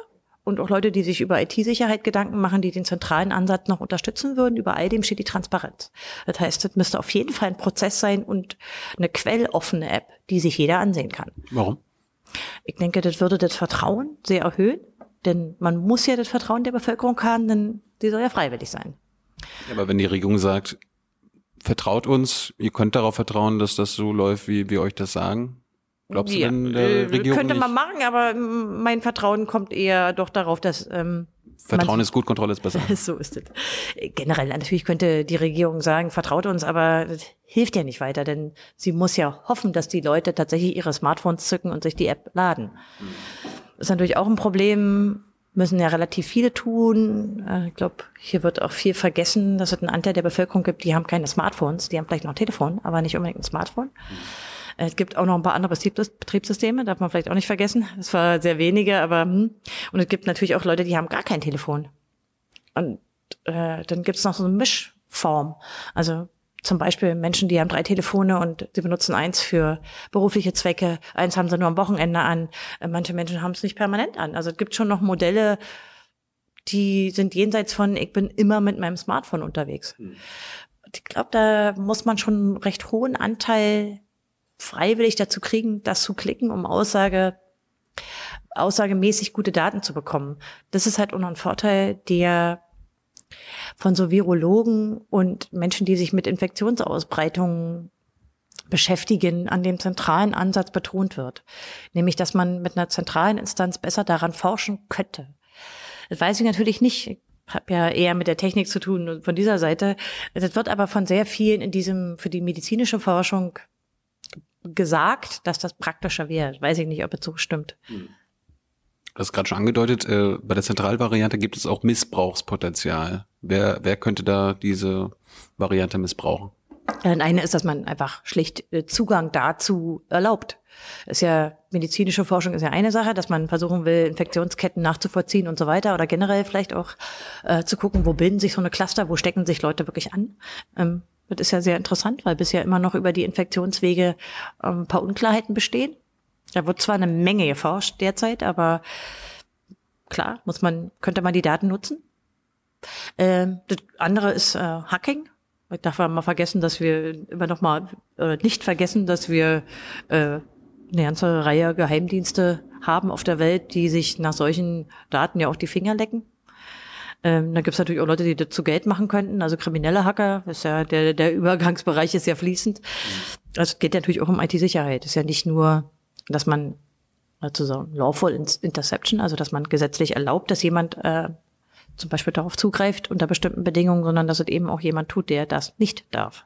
S1: und auch Leute, die sich über IT-Sicherheit Gedanken machen, die den zentralen Ansatz noch unterstützen würden. Über all dem steht die Transparenz. Das heißt, es müsste auf jeden Fall ein Prozess sein und eine quelloffene App, die sich jeder ansehen kann.
S2: Warum?
S1: Ich denke, das würde das Vertrauen sehr erhöhen, denn man muss ja das Vertrauen der Bevölkerung haben, denn die soll ja freiwillig sein.
S2: Ja, aber wenn die Regierung sagt, vertraut uns, ihr könnt darauf vertrauen, dass das so läuft, wie wir euch das sagen, Glaubst ja, du denn der äh, Regierung
S1: Könnte man machen, aber mein Vertrauen kommt eher doch darauf, dass ähm,
S2: Vertrauen ist gut, Kontrolle ist besser.
S1: so ist es. Generell natürlich könnte die Regierung sagen, vertraut uns, aber das hilft ja nicht weiter, denn sie muss ja hoffen, dass die Leute tatsächlich ihre Smartphones zücken und sich die App laden. Das ist natürlich auch ein Problem, müssen ja relativ viele tun. Äh, ich glaube, hier wird auch viel vergessen, dass es einen Anteil der Bevölkerung gibt, die haben keine Smartphones, die haben vielleicht noch ein Telefon, aber nicht unbedingt ein Smartphone. Mhm. Es gibt auch noch ein paar andere Betriebssysteme, darf man vielleicht auch nicht vergessen. Es war sehr wenige, aber hm. und es gibt natürlich auch Leute, die haben gar kein Telefon. Und äh, dann gibt es noch so eine Mischform. Also zum Beispiel Menschen, die haben drei Telefone und sie benutzen eins für berufliche Zwecke, eins haben sie nur am Wochenende an. Äh, manche Menschen haben es nicht permanent an. Also es gibt schon noch Modelle, die sind jenseits von, ich bin immer mit meinem Smartphone unterwegs. Hm. Ich glaube, da muss man schon einen recht hohen Anteil freiwillig dazu kriegen, das zu klicken, um Aussage, aussagemäßig gute Daten zu bekommen. Das ist halt auch noch ein Vorteil, der von so Virologen und Menschen, die sich mit Infektionsausbreitungen beschäftigen, an dem zentralen Ansatz betont wird. Nämlich, dass man mit einer zentralen Instanz besser daran forschen könnte. Das weiß ich natürlich nicht. Ich habe ja eher mit der Technik zu tun von dieser Seite. Das wird aber von sehr vielen in diesem, für die medizinische Forschung gesagt, dass das praktischer wäre. Weiß ich nicht, ob es so stimmt.
S2: Hm. Du hast gerade schon angedeutet, äh, bei der Zentralvariante gibt es auch Missbrauchspotenzial. Wer, wer könnte da diese Variante missbrauchen?
S1: Ein eine ist, dass man einfach schlicht äh, Zugang dazu erlaubt. Ist ja medizinische Forschung ist ja eine Sache, dass man versuchen will, Infektionsketten nachzuvollziehen und so weiter oder generell vielleicht auch äh, zu gucken, wo bilden sich so eine Cluster, wo stecken sich Leute wirklich an. Ähm, das ist ja sehr interessant, weil bisher immer noch über die Infektionswege ähm, ein paar Unklarheiten bestehen. Da wird zwar eine Menge geforscht derzeit, aber klar, muss man, könnte man die Daten nutzen. Ähm, das andere ist äh, Hacking. Ich darf mal vergessen, dass wir immer noch mal äh, nicht vergessen, dass wir äh, eine ganze Reihe Geheimdienste haben auf der Welt, die sich nach solchen Daten ja auch die Finger lecken. Ähm, da gibt es natürlich auch Leute, die dazu Geld machen könnten, also kriminelle Hacker, ist ja der, der Übergangsbereich ist ja fließend. Also es geht natürlich auch um IT-Sicherheit. Es ist ja nicht nur, dass man sozusagen lawful interception, also dass man gesetzlich erlaubt, dass jemand äh, zum Beispiel darauf zugreift unter bestimmten Bedingungen, sondern dass es eben auch jemand tut, der das nicht darf.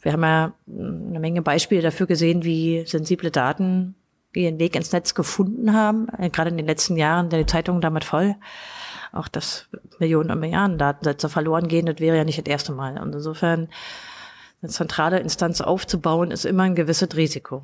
S1: Wir haben ja eine Menge Beispiele dafür gesehen, wie sensible Daten ihren Weg ins Netz gefunden haben. Äh, gerade in den letzten Jahren, die Zeitungen damit voll. Auch dass Millionen und Milliarden Datensätze verloren gehen, das wäre ja nicht das erste Mal. Und insofern eine zentrale Instanz aufzubauen, ist immer ein gewisses Risiko.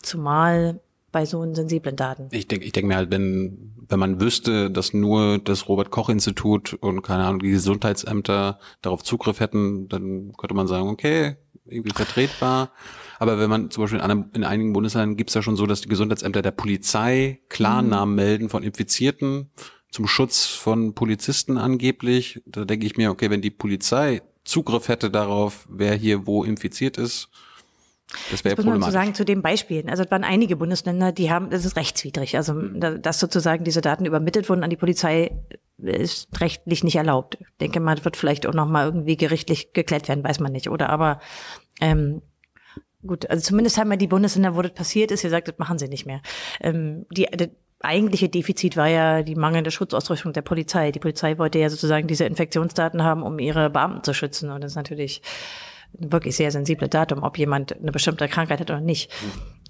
S1: Zumal bei so sensiblen Daten.
S2: Ich denke, ich denke mir halt, wenn, wenn man wüsste, dass nur das Robert-Koch-Institut und keine Ahnung, die Gesundheitsämter darauf Zugriff hätten, dann könnte man sagen, okay, irgendwie vertretbar. Aber wenn man zum Beispiel in, einem, in einigen Bundesländern gibt es ja schon so, dass die Gesundheitsämter der Polizei Klarnamen mhm. melden von Infizierten zum Schutz von Polizisten angeblich. Da denke ich mir, okay, wenn die Polizei Zugriff hätte darauf, wer hier wo infiziert ist, das wäre problematisch. Muss
S1: man sagen zu den Beispielen. Also es waren einige Bundesländer, die haben, das ist rechtswidrig. Also dass sozusagen diese Daten übermittelt wurden an die Polizei, ist rechtlich nicht erlaubt. Ich denke mal, wird vielleicht auch noch mal irgendwie gerichtlich geklärt werden, weiß man nicht. Oder aber ähm, gut, also zumindest haben wir die Bundesländer, wo das passiert ist, gesagt, das machen sie nicht mehr. Ähm, die, eigentliche Defizit war ja die mangelnde Schutzausrüstung der Polizei. Die Polizei wollte ja sozusagen diese Infektionsdaten haben, um ihre Beamten zu schützen. Und das ist natürlich wirklich sehr sensible Datum, ob jemand eine bestimmte Krankheit hat oder nicht.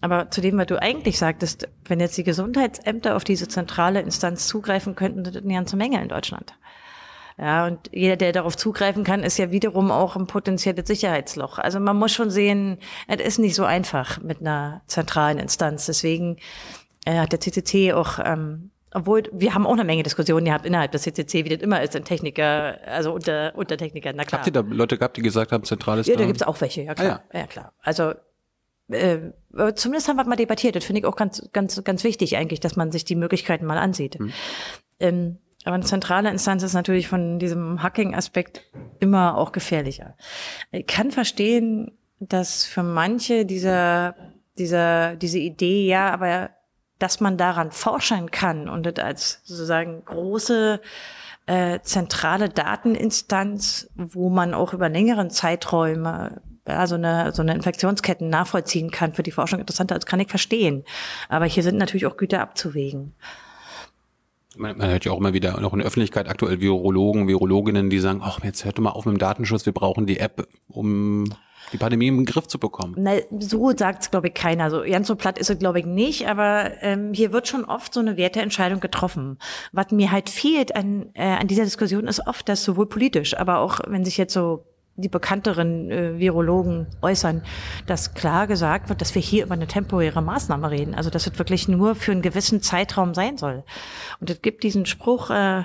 S1: Aber zu dem, was du eigentlich sagtest, wenn jetzt die Gesundheitsämter auf diese zentrale Instanz zugreifen könnten, das eine ganze Menge in Deutschland. Ja, und jeder, der darauf zugreifen kann, ist ja wiederum auch ein potenzielles Sicherheitsloch. Also man muss schon sehen, es ist nicht so einfach mit einer zentralen Instanz. Deswegen äh, hat der CCC auch ähm, obwohl wir haben auch eine Menge Diskussionen gehabt innerhalb des CCC, wie das immer ist, in Techniker, also unter, unter Technikern, na klar.
S2: Habt ihr da Leute gehabt, die gesagt haben, zentrales
S1: Ja, da gibt's auch welche, ja klar. Ah, ja. ja. klar. Also äh, zumindest haben wir mal debattiert. Das finde ich auch ganz, ganz, ganz wichtig eigentlich, dass man sich die Möglichkeiten mal ansieht. Hm. Ähm, aber eine zentrale Instanz ist natürlich von diesem Hacking-Aspekt immer auch gefährlicher. Ich kann verstehen, dass für manche dieser, dieser, diese Idee, ja, aber dass man daran forschen kann und das als sozusagen große äh, zentrale Dateninstanz, wo man auch über längeren Zeiträume ja, so eine, so eine Infektionsketten nachvollziehen kann, für die Forschung interessanter, das kann ich verstehen. Aber hier sind natürlich auch Güter abzuwägen.
S2: Man, man hört ja auch immer wieder noch in der Öffentlichkeit aktuell Virologen, Virologinnen, die sagen, ach, jetzt hört doch mal auf mit dem Datenschutz, wir brauchen die App, um die Pandemie im Griff zu bekommen.
S1: Na, so sagt es, glaube ich, keiner. So ganz so platt ist es, glaube ich, nicht. Aber ähm, hier wird schon oft so eine Werteentscheidung getroffen. Was mir halt fehlt an, äh, an dieser Diskussion ist oft, dass sowohl politisch, aber auch wenn sich jetzt so die bekannteren äh, Virologen äußern, dass klar gesagt wird, dass wir hier über eine temporäre Maßnahme reden. Also dass es wirklich nur für einen gewissen Zeitraum sein soll. Und es gibt diesen Spruch, äh,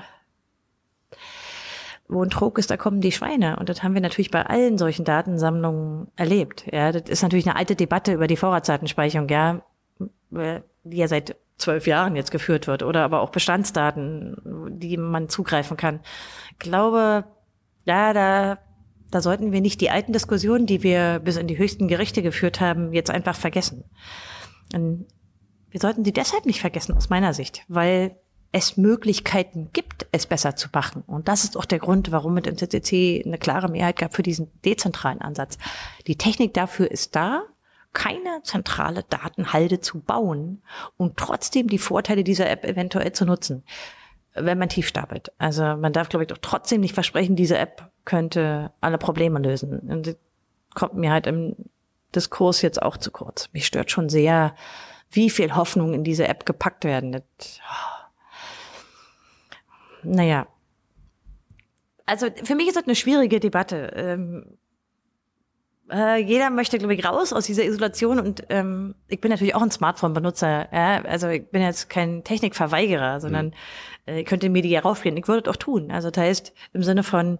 S1: wo ein Trog ist, da kommen die Schweine. Und das haben wir natürlich bei allen solchen Datensammlungen erlebt. Ja, das ist natürlich eine alte Debatte über die Vorratsdatenspeicherung, ja, die ja seit zwölf Jahren jetzt geführt wird, oder aber auch Bestandsdaten, die man zugreifen kann. Ich glaube, ja, da, da sollten wir nicht die alten Diskussionen, die wir bis in die höchsten Gerichte geführt haben, jetzt einfach vergessen. Und wir sollten die deshalb nicht vergessen, aus meiner Sicht, weil es Möglichkeiten gibt, es besser zu machen. Und das ist auch der Grund, warum es im CCC eine klare Mehrheit gab für diesen dezentralen Ansatz. Die Technik dafür ist da, keine zentrale Datenhalde zu bauen und trotzdem die Vorteile dieser App eventuell zu nutzen, wenn man tief stapelt. Also man darf, glaube ich, doch trotzdem nicht versprechen, diese App könnte alle Probleme lösen. Und das kommt mir halt im Diskurs jetzt auch zu kurz. Mich stört schon sehr, wie viel Hoffnung in diese App gepackt werden. Das, oh naja. Also für mich ist das eine schwierige Debatte. Ähm, äh, jeder möchte, glaube ich, raus aus dieser Isolation und ähm, ich bin natürlich auch ein Smartphone-Benutzer. Ja? Also ich bin jetzt kein Technikverweigerer, sondern äh, ich könnte mir die ja raufspielen. Ich würde das auch tun. Also das heißt, im Sinne von,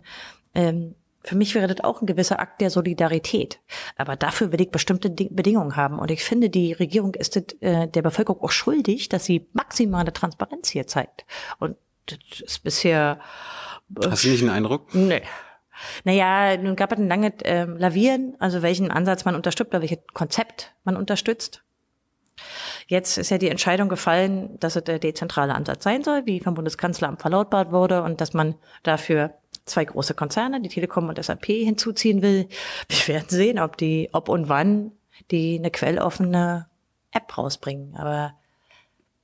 S1: ähm, für mich wäre das auch ein gewisser Akt der Solidarität. Aber dafür will ich bestimmte Ding Bedingungen haben. Und ich finde, die Regierung ist das, äh, der Bevölkerung auch schuldig, dass sie maximale Transparenz hier zeigt. Und das ist bisher.
S2: Äh, Hast du nicht den Eindruck?
S1: Nee. Naja, nun gab es ein langes äh, Lavieren, also welchen Ansatz man unterstützt oder welches Konzept man unterstützt. Jetzt ist ja die Entscheidung gefallen, dass es der dezentrale Ansatz sein soll, wie vom Bundeskanzleramt verlautbart wurde und dass man dafür zwei große Konzerne, die Telekom und SAP, hinzuziehen will. Wir werden sehen, ob die, ob und wann die eine quelloffene App rausbringen. Aber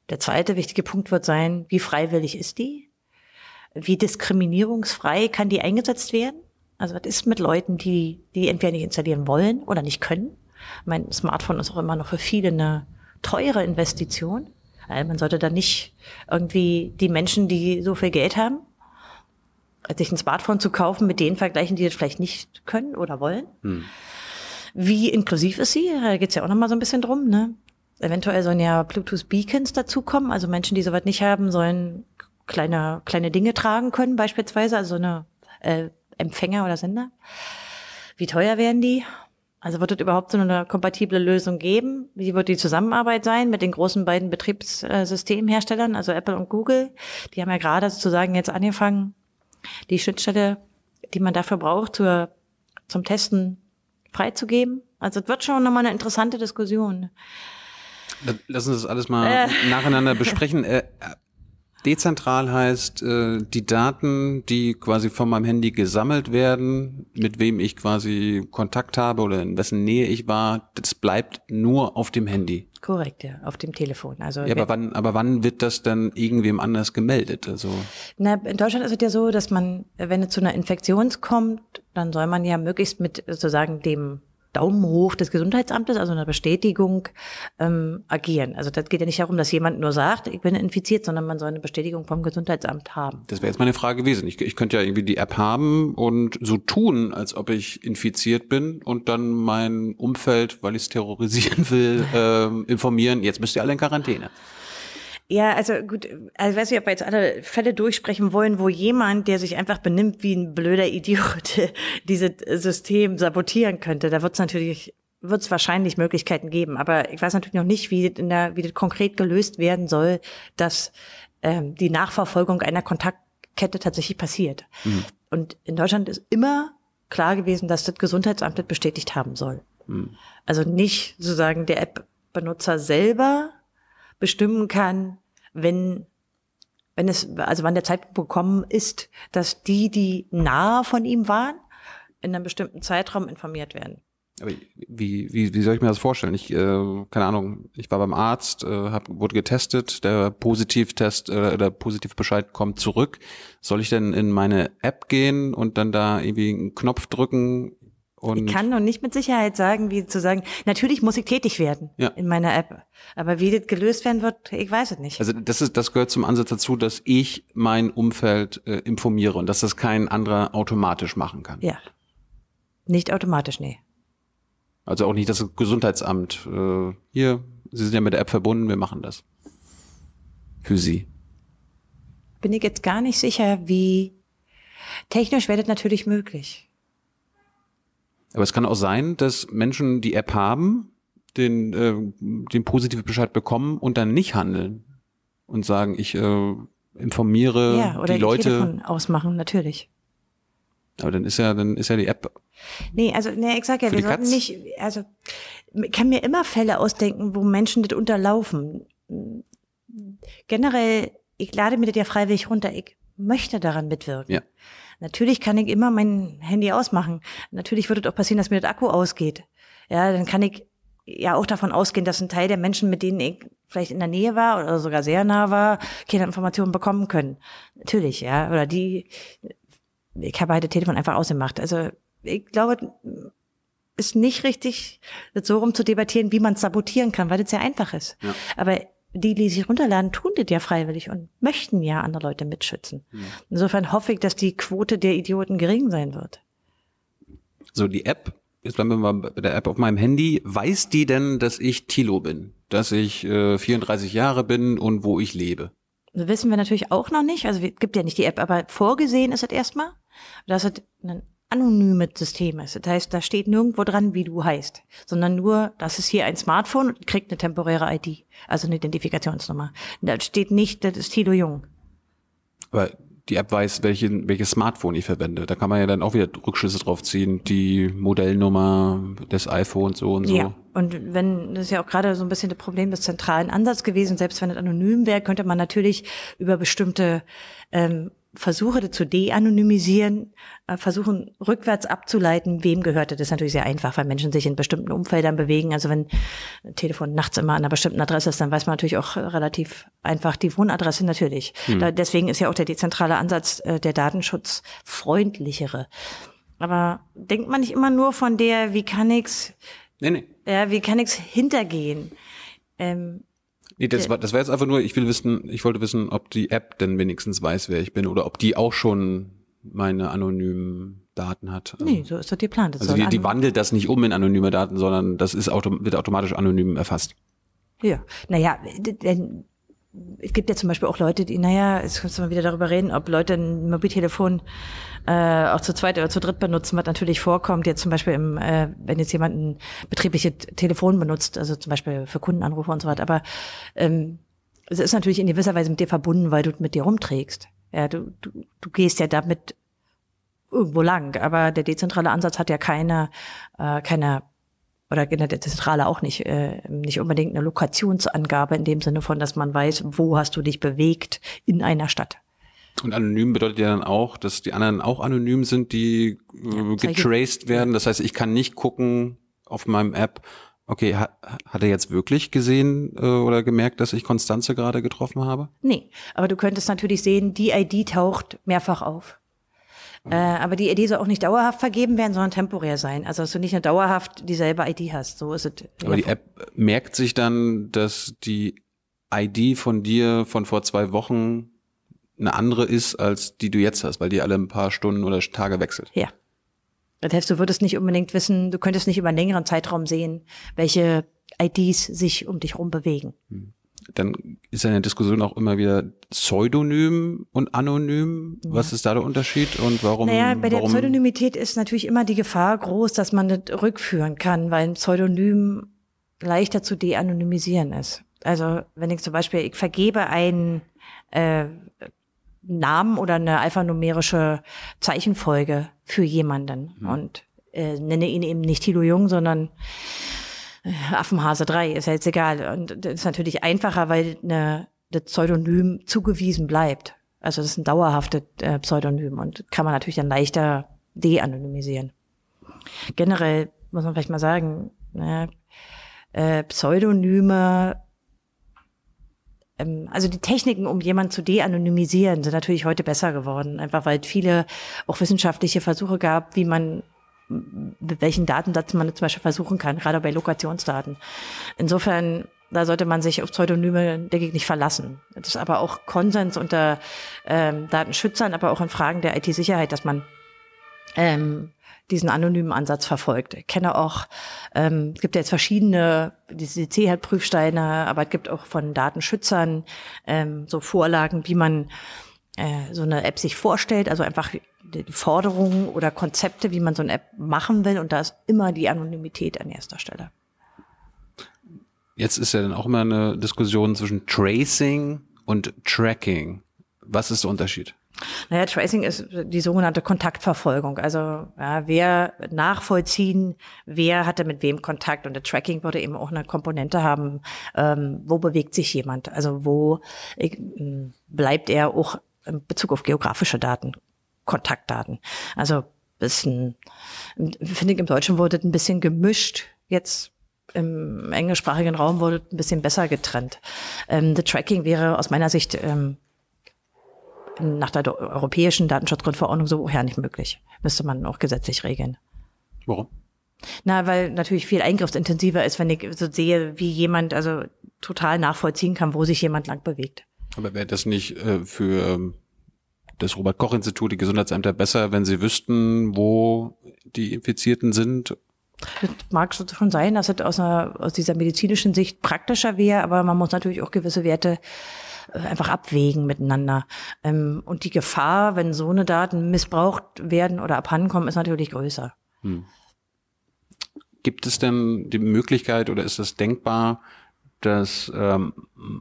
S1: der zweite wichtige Punkt wird sein, wie freiwillig ist die? Wie diskriminierungsfrei kann die eingesetzt werden? Also was ist mit Leuten, die die entweder nicht installieren wollen oder nicht können? Mein Smartphone ist auch immer noch für viele eine teure Investition. Also man sollte da nicht irgendwie die Menschen, die so viel Geld haben, sich ein Smartphone zu kaufen, mit denen vergleichen, die das vielleicht nicht können oder wollen. Hm. Wie inklusiv ist sie? Da geht's ja auch noch mal so ein bisschen drum. Ne? Eventuell sollen ja Bluetooth-Beacons dazukommen. Also Menschen, die sowas nicht haben, sollen kleine, kleine Dinge tragen können, beispielsweise. Also eine äh, Empfänger oder Sender. Wie teuer werden die? Also wird es überhaupt so eine kompatible Lösung geben? Wie wird die Zusammenarbeit sein mit den großen beiden Betriebssystemherstellern, also Apple und Google? Die haben ja gerade sozusagen jetzt angefangen, die Schnittstelle, die man dafür braucht, zur, zum Testen freizugeben. Also es wird schon nochmal eine interessante Diskussion.
S2: Lass uns das alles mal äh. nacheinander besprechen. Äh, Dezentral heißt, äh, die Daten, die quasi von meinem Handy gesammelt werden, mit wem ich quasi Kontakt habe oder in wessen Nähe ich war, das bleibt nur auf dem Handy.
S1: Korrekt, ja, auf dem Telefon. Also
S2: ja, aber wann, aber wann wird das dann irgendwem anders gemeldet? Also
S1: Na, in Deutschland ist es ja so, dass man, wenn es zu einer Infektion kommt, dann soll man ja möglichst mit sozusagen dem Daumen hoch des Gesundheitsamtes, also einer Bestätigung, ähm, agieren. Also das geht ja nicht darum, dass jemand nur sagt, ich bin infiziert, sondern man soll eine Bestätigung vom Gesundheitsamt haben.
S2: Das wäre jetzt meine Frage gewesen. Ich, ich könnte ja irgendwie die App haben und so tun, als ob ich infiziert bin und dann mein Umfeld, weil ich es terrorisieren will, äh, informieren, jetzt müsst ihr alle in Quarantäne.
S1: Ja, also gut, also weiß nicht, ob wir jetzt alle Fälle durchsprechen wollen, wo jemand, der sich einfach benimmt wie ein blöder Idiot, dieses System sabotieren könnte. Da wird es natürlich wird es wahrscheinlich Möglichkeiten geben, aber ich weiß natürlich noch nicht, wie das, in der, wie das konkret gelöst werden soll, dass ähm, die Nachverfolgung einer Kontaktkette tatsächlich passiert. Mhm. Und in Deutschland ist immer klar gewesen, dass das Gesundheitsamt das bestätigt haben soll. Mhm. Also nicht sozusagen der App-Benutzer selber bestimmen kann, wenn wenn es, also wann der Zeitpunkt gekommen ist, dass die, die nahe von ihm waren, in einem bestimmten Zeitraum informiert werden.
S2: Aber wie, wie, wie soll ich mir das vorstellen? Ich, äh, keine Ahnung, ich war beim Arzt, äh, hab, wurde getestet, der Positivtest äh, der Positivbescheid kommt zurück. Soll ich denn in meine App gehen und dann da irgendwie einen Knopf drücken, und
S1: ich kann noch nicht mit Sicherheit sagen, wie zu sagen, natürlich muss ich tätig werden ja. in meiner App. Aber wie das gelöst werden wird, ich weiß es nicht.
S2: Also das ist, das gehört zum Ansatz dazu, dass ich mein Umfeld äh, informiere und dass das kein anderer automatisch machen kann.
S1: Ja. Nicht automatisch, nee.
S2: Also auch nicht das Gesundheitsamt. Äh, hier, Sie sind ja mit der App verbunden, wir machen das. Für Sie.
S1: Bin ich jetzt gar nicht sicher, wie technisch wäre das natürlich möglich.
S2: Aber es kann auch sein, dass Menschen die App haben, den, äh, den positiven Bescheid bekommen und dann nicht handeln und sagen, ich äh, informiere ja, oder die, die Leute. Telefon
S1: ausmachen, natürlich.
S2: Aber dann ist ja, dann ist ja die App.
S1: Nee, also, nee, ich sag ja, wir sollten nicht, also, ich kann mir immer Fälle ausdenken, wo Menschen das unterlaufen. Generell, ich lade mir das ja freiwillig runter, ich möchte daran mitwirken. Ja. Natürlich kann ich immer mein Handy ausmachen. Natürlich würde es auch passieren, dass mir das Akku ausgeht. Ja, dann kann ich ja auch davon ausgehen, dass ein Teil der Menschen, mit denen ich vielleicht in der Nähe war oder sogar sehr nah war, keine Informationen bekommen können. Natürlich, ja. Oder die, ich habe halt das Telefon einfach ausgemacht. Also ich glaube, ist nicht richtig, das so rum zu debattieren, wie man es sabotieren kann, weil das sehr einfach ist. Ja. Aber die, die sich runterladen, tun das ja freiwillig und möchten ja andere Leute mitschützen. Ja. Insofern hoffe ich, dass die Quote der Idioten gering sein wird.
S2: So, die App jetzt bleiben wir mal bei der App auf meinem Handy, weiß die denn, dass ich Tilo bin? Dass ich äh, 34 Jahre bin und wo ich lebe?
S1: Das wissen wir natürlich auch noch nicht. Also es gibt ja nicht die App, aber vorgesehen ist es erstmal, dass es ein anonymes System ist. Das heißt, da steht nirgendwo dran, wie du heißt, sondern nur, das ist hier ein Smartphone und kriegt eine temporäre ID, also eine Identifikationsnummer. Da steht nicht, das ist Tilo Jung.
S2: Aber die App weiß, welche, welches Smartphone ich verwende. Da kann man ja dann auch wieder Rückschlüsse drauf ziehen, die Modellnummer des iPhones so und so.
S1: Ja, und wenn, das ist ja auch gerade so ein bisschen das Problem des zentralen Ansatzes gewesen, selbst wenn es anonym wäre, könnte man natürlich über bestimmte ähm, Versuche zu de-anonymisieren, äh, versuchen rückwärts abzuleiten, wem gehörte. Das ist natürlich sehr einfach, weil Menschen sich in bestimmten Umfeldern bewegen. Also wenn ein Telefon nachts immer an einer bestimmten Adresse ist, dann weiß man natürlich auch relativ einfach die Wohnadresse natürlich. Hm. Da, deswegen ist ja auch der dezentrale Ansatz äh, der Datenschutz freundlichere. Aber denkt man nicht immer nur von der, wie kann ich's, nee, nee. ja, wie kann ich's hintergehen? Ähm,
S2: Nee, das war, das war jetzt einfach nur, ich will wissen, ich wollte wissen, ob die App denn wenigstens weiß, wer ich bin oder ob die auch schon meine anonymen Daten hat.
S1: Nee, so ist doch geplant.
S2: also die, die wandelt das nicht um in anonyme Daten, sondern das ist autom wird automatisch anonym erfasst.
S1: Ja, naja, denn es gibt ja zum Beispiel auch Leute, die, naja, jetzt kannst du mal wieder darüber reden, ob Leute ein Mobiltelefon äh, auch zu zweit oder zu dritt benutzen, was natürlich vorkommt, jetzt zum Beispiel im, äh, wenn jetzt jemand ein betriebliches Telefon benutzt, also zum Beispiel für Kundenanrufe und so weiter, aber ähm, es ist natürlich in gewisser Weise mit dir verbunden, weil du mit dir rumträgst. Ja, du, du, du gehst ja damit irgendwo lang, aber der dezentrale Ansatz hat ja keine, äh, keine oder der Zentrale auch nicht, äh, nicht unbedingt eine Lokationsangabe in dem Sinne von, dass man weiß, wo hast du dich bewegt in einer Stadt.
S2: Und anonym bedeutet ja dann auch, dass die anderen auch anonym sind, die äh, getraced werden. Das heißt, ich kann nicht gucken auf meinem App, okay, hat, hat er jetzt wirklich gesehen äh, oder gemerkt, dass ich Konstanze gerade getroffen habe?
S1: Nee, aber du könntest natürlich sehen, die ID taucht mehrfach auf. Äh, aber die ID soll auch nicht dauerhaft vergeben werden, sondern temporär sein. Also dass du nicht eine dauerhaft dieselbe ID hast. So ist es.
S2: Aber die App merkt sich dann, dass die ID von dir von vor zwei Wochen eine andere ist, als die du jetzt hast, weil die alle ein paar Stunden oder Tage wechselt.
S1: Ja. Das heißt, du würdest nicht unbedingt wissen, du könntest nicht über einen längeren Zeitraum sehen, welche IDs sich um dich rum bewegen. Hm
S2: dann ist ja in der Diskussion auch immer wieder Pseudonym und Anonym. Ja. Was ist da der Unterschied und warum?
S1: Naja, bei der
S2: warum?
S1: Pseudonymität ist natürlich immer die Gefahr groß, dass man das rückführen kann, weil ein Pseudonym leichter zu de-anonymisieren ist. Also wenn ich zum Beispiel, ich vergebe einen äh, Namen oder eine alphanumerische Zeichenfolge für jemanden hm. und äh, nenne ihn eben nicht Tilo Jung, sondern Affenhase 3, ist ja jetzt egal. Und das ist natürlich einfacher, weil eine, das Pseudonym zugewiesen bleibt. Also das ist ein dauerhaftes äh, Pseudonym und kann man natürlich dann leichter de-anonymisieren. Generell muss man vielleicht mal sagen, ne, äh, Pseudonyme, ähm, also die Techniken, um jemanden zu de-anonymisieren, sind natürlich heute besser geworden, einfach weil es viele auch wissenschaftliche Versuche gab, wie man mit welchen Datensatz man zum Beispiel versuchen kann, gerade bei Lokationsdaten. Insofern, da sollte man sich auf Pseudonyme, denke ich, nicht verlassen. Das ist aber auch Konsens unter ähm, Datenschützern, aber auch in Fragen der IT-Sicherheit, dass man ähm, diesen anonymen Ansatz verfolgt. Ich kenne auch, ähm, es gibt ja jetzt verschiedene, die CH-Prüfsteine, aber es gibt auch von Datenschützern ähm, so Vorlagen, wie man äh, so eine App sich vorstellt, also einfach Forderungen oder Konzepte, wie man so eine App machen will. Und da ist immer die Anonymität an erster Stelle.
S2: Jetzt ist ja dann auch immer eine Diskussion zwischen Tracing und Tracking. Was ist der Unterschied?
S1: Naja, Tracing ist die sogenannte Kontaktverfolgung. Also ja, wer nachvollziehen, wer hatte mit wem Kontakt. Und der Tracking würde eben auch eine Komponente haben, ähm, wo bewegt sich jemand. Also wo äh, bleibt er auch in Bezug auf geografische Daten Kontaktdaten. Also bisschen, finde ich im Deutschen wurde ein bisschen gemischt. Jetzt im englischsprachigen Raum wurde ein bisschen besser getrennt. Ähm, the Tracking wäre aus meiner Sicht ähm, nach der europäischen Datenschutzgrundverordnung so woher nicht möglich. Müsste man auch gesetzlich regeln.
S2: Warum?
S1: Na, weil natürlich viel eingriffsintensiver ist, wenn ich so sehe, wie jemand also total nachvollziehen kann, wo sich jemand lang bewegt.
S2: Aber wäre das nicht äh, für ähm, das Robert-Koch-Institut, die Gesundheitsämter besser, wenn sie wüssten, wo die Infizierten sind
S1: Das mag schon sein, dass es aus, einer, aus dieser medizinischen Sicht praktischer wäre, aber man muss natürlich auch gewisse Werte äh, einfach abwägen miteinander. Ähm, und die Gefahr, wenn so eine Daten missbraucht werden oder abhandenkommen, ist natürlich größer. Hm.
S2: Gibt es denn die Möglichkeit oder ist es denkbar, dass ähm,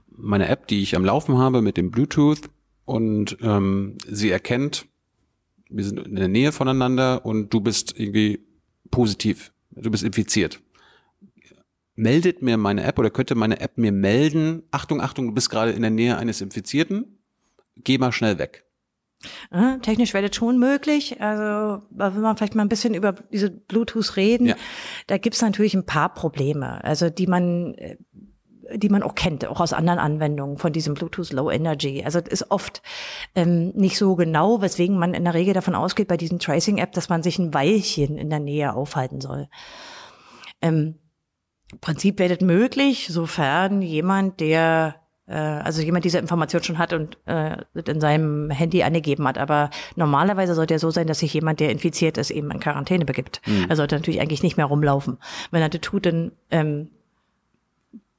S2: meine App, die ich am Laufen habe mit dem Bluetooth und ähm, sie erkennt, wir sind in der Nähe voneinander und du bist irgendwie positiv, du bist infiziert. Meldet mir meine App oder könnte meine App mir melden, Achtung, Achtung, du bist gerade in der Nähe eines Infizierten, geh mal schnell weg.
S1: Technisch wäre das schon möglich. Also, wenn man vielleicht mal ein bisschen über diese Bluetooth reden, ja. da gibt es natürlich ein paar Probleme, also die man äh, die man auch kennt, auch aus anderen Anwendungen von diesem Bluetooth Low Energy. Also das ist oft ähm, nicht so genau, weswegen man in der Regel davon ausgeht bei diesen Tracing-App, dass man sich ein Weilchen in der Nähe aufhalten soll. Ähm, Im Prinzip wäre das möglich, sofern jemand, der äh, also jemand diese Information schon hat und äh, in seinem Handy angegeben hat. Aber normalerweise sollte er so sein, dass sich jemand, der infiziert ist, eben in Quarantäne begibt. Mhm. Er sollte natürlich eigentlich nicht mehr rumlaufen. Wenn er das tut, dann ähm,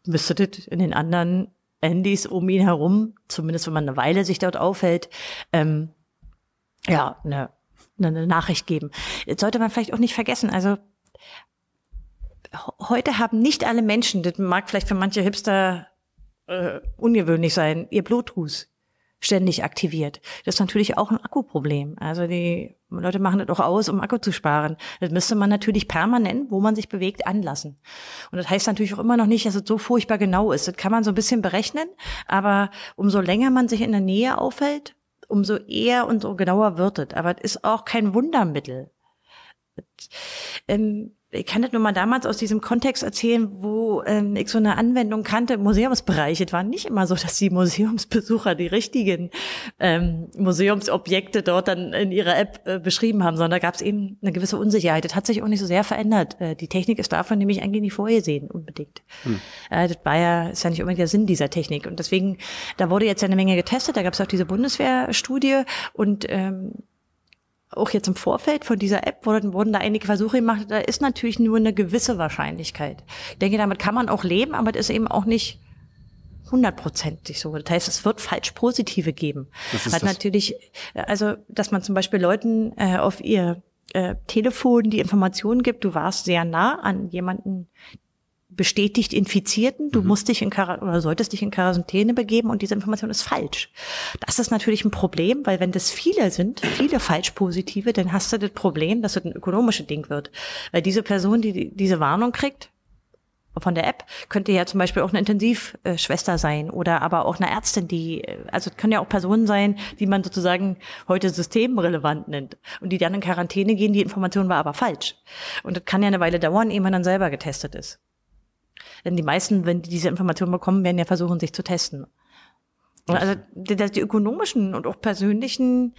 S1: müsste das in den anderen Handys um ihn herum, zumindest wenn man eine Weile sich dort aufhält, ähm, ja, eine, eine Nachricht geben. Jetzt sollte man vielleicht auch nicht vergessen, also heute haben nicht alle Menschen, das mag vielleicht für manche Hipster äh, ungewöhnlich sein, ihr Bluetooth ständig aktiviert. Das ist natürlich auch ein Akkuproblem. Also die Leute machen das auch aus, um Akku zu sparen. Das müsste man natürlich permanent, wo man sich bewegt, anlassen. Und das heißt natürlich auch immer noch nicht, dass es so furchtbar genau ist. Das kann man so ein bisschen berechnen, aber umso länger man sich in der Nähe aufhält, umso eher und so genauer wird es. Aber es ist auch kein Wundermittel. Das, ähm, ich kann das nur mal damals aus diesem Kontext erzählen, wo ähm, ich so eine Anwendung kannte im Museumsbereich. Es war nicht immer so, dass die Museumsbesucher die richtigen ähm, Museumsobjekte dort dann in ihrer App äh, beschrieben haben, sondern da gab es eben eine gewisse Unsicherheit. Das hat sich auch nicht so sehr verändert. Äh, die Technik ist davon nämlich eigentlich nicht vorgesehen, unbedingt. Hm. Äh, das war ja, ist ja nicht unbedingt der Sinn dieser Technik. Und deswegen, da wurde jetzt ja eine Menge getestet. Da gab es auch diese Bundeswehrstudie und ähm, auch jetzt im Vorfeld von dieser App wurden, wurden da einige Versuche gemacht, da ist natürlich nur eine gewisse Wahrscheinlichkeit. Ich denke, damit kann man auch leben, aber das ist eben auch nicht hundertprozentig so. Das heißt, es wird falsch Positive geben. Was ist Weil das? natürlich, also, dass man zum Beispiel Leuten äh, auf ihr äh, Telefon die Informationen gibt, du warst sehr nah an jemanden, bestätigt Infizierten, du mhm. musst dich in Quar oder solltest dich in Quarantäne begeben und diese Information ist falsch. Das ist natürlich ein Problem, weil wenn das viele sind, viele Falschpositive, dann hast du das Problem, dass es ein ökonomisches Ding wird. Weil diese Person, die diese Warnung kriegt, von der App könnte ja zum Beispiel auch eine Intensivschwester sein oder aber auch eine Ärztin, die, also es können ja auch Personen sein, die man sozusagen heute systemrelevant nennt und die dann in Quarantäne gehen, die Information war aber falsch. Und das kann ja eine Weile dauern, ehe man dann selber getestet ist. Denn die meisten, wenn die diese Informationen bekommen, werden ja versuchen, sich zu testen. Also die, die ökonomischen und auch persönlichen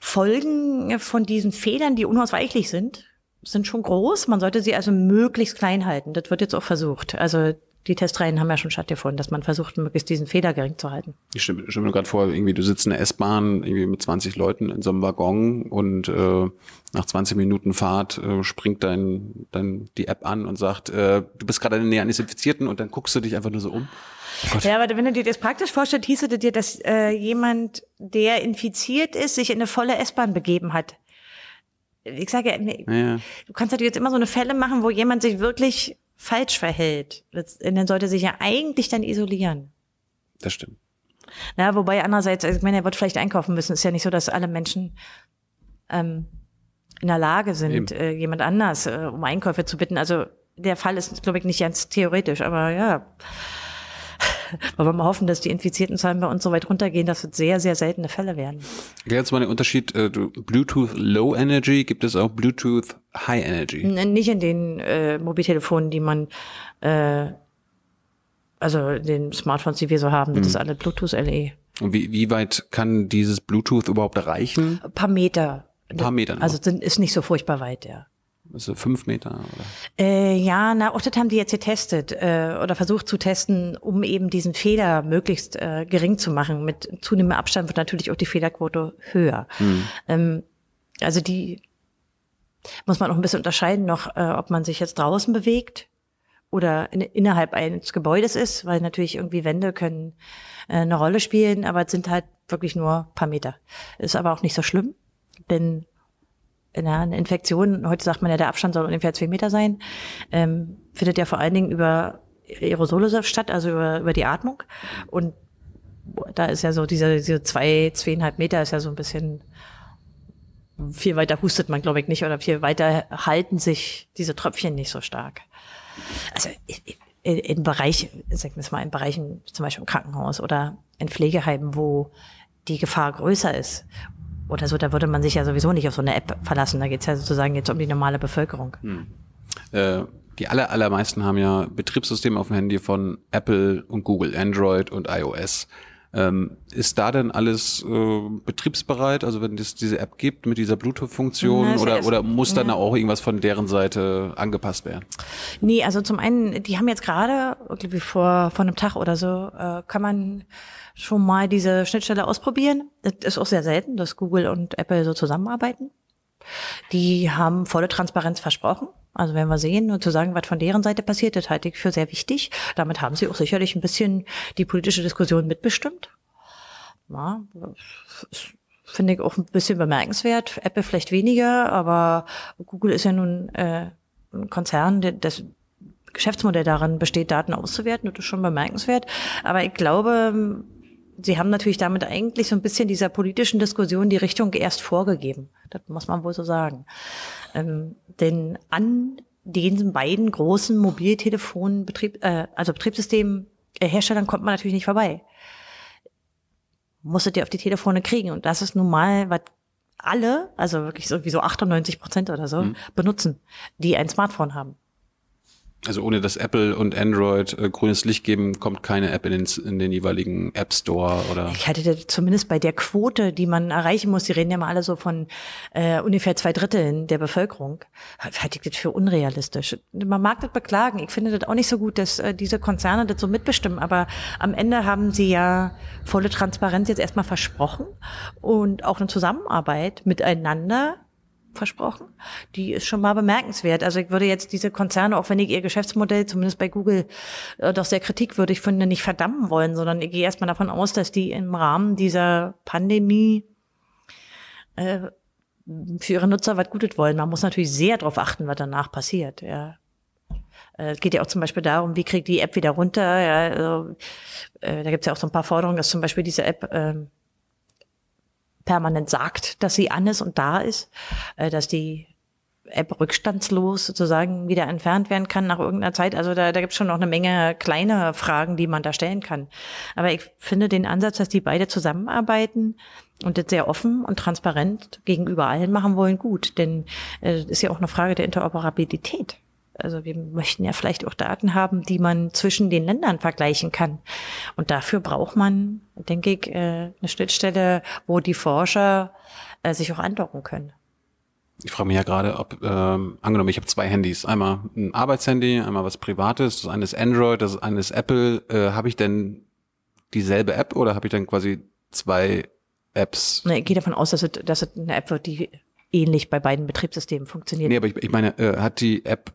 S1: Folgen von diesen Fehlern, die unausweichlich sind, sind schon groß. Man sollte sie also möglichst klein halten. Das wird jetzt auch versucht. Also die Testreihen haben ja schon stattgefunden, dass man versucht, möglichst diesen Fehler gering zu halten.
S2: Ich stimme, stimme mir gerade vor, irgendwie du sitzt in der S-Bahn irgendwie mit 20 Leuten in so einem Waggon und äh, nach 20 Minuten Fahrt äh, springt dein, dein die App an und sagt, äh, du bist gerade in der Nähe eines Infizierten und dann guckst du dich einfach nur so um.
S1: Oh ja, aber wenn du dir das praktisch vorstellst, hieße dir, dass äh, jemand, der infiziert ist, sich in eine volle S-Bahn begeben hat. Ich sage, ja. du kannst natürlich jetzt immer so eine Fälle machen, wo jemand sich wirklich falsch verhält, dann sollte sich ja eigentlich dann isolieren.
S2: Das stimmt.
S1: Na, wobei andererseits, also ich meine, er wird vielleicht einkaufen müssen. Ist ja nicht so, dass alle Menschen ähm, in der Lage sind, äh, jemand anders äh, um Einkäufe zu bitten. Also der Fall ist, glaube ich, nicht ganz theoretisch, aber ja. Wollen wir mal hoffen, dass die infizierten Zahlen bei uns so weit runtergehen, dass es sehr, sehr seltene Fälle werden.
S2: Erklär jetzt mal den Unterschied. Äh, Bluetooth Low Energy, gibt es auch Bluetooth High Energy?
S1: Nicht in den äh, Mobiltelefonen, die man, äh, also den Smartphones, die wir so haben, das mhm. ist alle Bluetooth LE.
S2: Und wie, wie weit kann dieses Bluetooth überhaupt erreichen?
S1: Ein paar Meter.
S2: Ein paar Meter.
S1: Also ist nicht so furchtbar weit, ja.
S2: Also fünf Meter? Oder?
S1: Äh, ja, na, auch das haben die jetzt getestet äh, oder versucht zu testen, um eben diesen Fehler möglichst äh, gering zu machen. Mit zunehmendem Abstand wird natürlich auch die Fehlerquote höher. Mhm. Ähm, also die muss man auch ein bisschen unterscheiden noch, äh, ob man sich jetzt draußen bewegt oder in, innerhalb eines Gebäudes ist, weil natürlich irgendwie Wände können äh, eine Rolle spielen, aber es sind halt wirklich nur paar Meter. Ist aber auch nicht so schlimm, denn ja, eine Infektion, heute sagt man ja, der Abstand soll ungefähr zwei Meter sein, ähm, findet ja vor allen Dingen über Aerosole statt, also über, über die Atmung. Und da ist ja so diese, diese zwei, zweieinhalb Meter ist ja so ein bisschen viel weiter hustet man, glaube ich, nicht, oder viel weiter halten sich diese Tröpfchen nicht so stark. Also in, Bereich, sagen wir mal, in Bereichen, zum Beispiel im Krankenhaus oder in Pflegeheimen, wo die Gefahr größer ist oder so, da würde man sich ja sowieso nicht auf so eine App verlassen. Da geht es ja sozusagen jetzt um die normale Bevölkerung. Hm.
S2: Äh, die aller, allermeisten haben ja Betriebssysteme auf dem Handy von Apple und Google, Android und iOS. Ähm, ist da denn alles äh, betriebsbereit? Also wenn es diese App gibt mit dieser Bluetooth-Funktion oder, oder muss dann ja. auch irgendwas von deren Seite angepasst werden?
S1: Nee, also zum einen, die haben jetzt gerade, irgendwie vor, vor einem Tag oder so, äh, kann man schon mal diese Schnittstelle ausprobieren. Das ist auch sehr selten, dass Google und Apple so zusammenarbeiten. Die haben volle Transparenz versprochen. Also werden wir sehen und zu sagen, was von deren Seite passiert, das halte ich für sehr wichtig. Damit haben sie auch sicherlich ein bisschen die politische Diskussion mitbestimmt. Ja, finde ich auch ein bisschen bemerkenswert. Apple vielleicht weniger, aber Google ist ja nun äh, ein Konzern, der, das Geschäftsmodell darin besteht, Daten auszuwerten. Das ist schon bemerkenswert. Aber ich glaube, Sie haben natürlich damit eigentlich so ein bisschen dieser politischen Diskussion die Richtung erst vorgegeben. Das muss man wohl so sagen. Ähm, denn an diesen beiden großen Mobiltelefonbetrieb, äh, also Betriebssystemherstellern kommt man natürlich nicht vorbei. Musstet ihr auf die Telefone kriegen. Und das ist nun mal, was alle, also wirklich so wie so 98 Prozent oder so, mhm. benutzen, die ein Smartphone haben.
S2: Also ohne dass Apple und Android äh, grünes Licht geben, kommt keine App in den, in den jeweiligen App Store oder.
S1: Ich hatte zumindest bei der Quote, die man erreichen muss, die reden ja mal alle so von äh, ungefähr zwei Dritteln der Bevölkerung, halte ich das für unrealistisch. Man mag das beklagen. Ich finde das auch nicht so gut, dass äh, diese Konzerne das so mitbestimmen. Aber am Ende haben sie ja volle Transparenz jetzt erstmal versprochen und auch eine Zusammenarbeit miteinander versprochen. Die ist schon mal bemerkenswert. Also ich würde jetzt diese Konzerne, auch wenn ich ihr Geschäftsmodell zumindest bei Google äh, doch sehr kritikwürdig finde, nicht verdammen wollen, sondern ich gehe erstmal davon aus, dass die im Rahmen dieser Pandemie äh, für ihre Nutzer was Gutes wollen. Man muss natürlich sehr darauf achten, was danach passiert. Ja. Äh, es geht ja auch zum Beispiel darum, wie kriegt die App wieder runter. Ja, also, äh, da gibt es ja auch so ein paar Forderungen, dass zum Beispiel diese App äh, permanent sagt, dass sie an ist und da ist, äh, dass die App rückstandslos sozusagen wieder entfernt werden kann nach irgendeiner Zeit. Also da, da gibt es schon noch eine Menge kleine Fragen, die man da stellen kann. Aber ich finde den Ansatz, dass die beide zusammenarbeiten und das sehr offen und transparent gegenüber allen machen wollen, gut. Denn äh, ist ja auch eine Frage der Interoperabilität. Also wir möchten ja vielleicht auch Daten haben, die man zwischen den Ländern vergleichen kann. Und dafür braucht man, denke ich, äh, eine Schnittstelle, wo die Forscher äh, sich auch andocken können.
S2: Ich frage mich ja gerade, ob, ähm, angenommen, ich habe zwei Handys. Einmal ein Arbeitshandy, einmal was Privates. Das eine ist Android, das eine ist Apple. Äh, habe ich denn dieselbe App oder habe ich dann quasi zwei Apps?
S1: Nee, ich gehe davon aus, dass es, dass es eine App wird, die ähnlich bei beiden Betriebssystemen funktioniert.
S2: Nee, aber ich, ich meine, äh, hat die App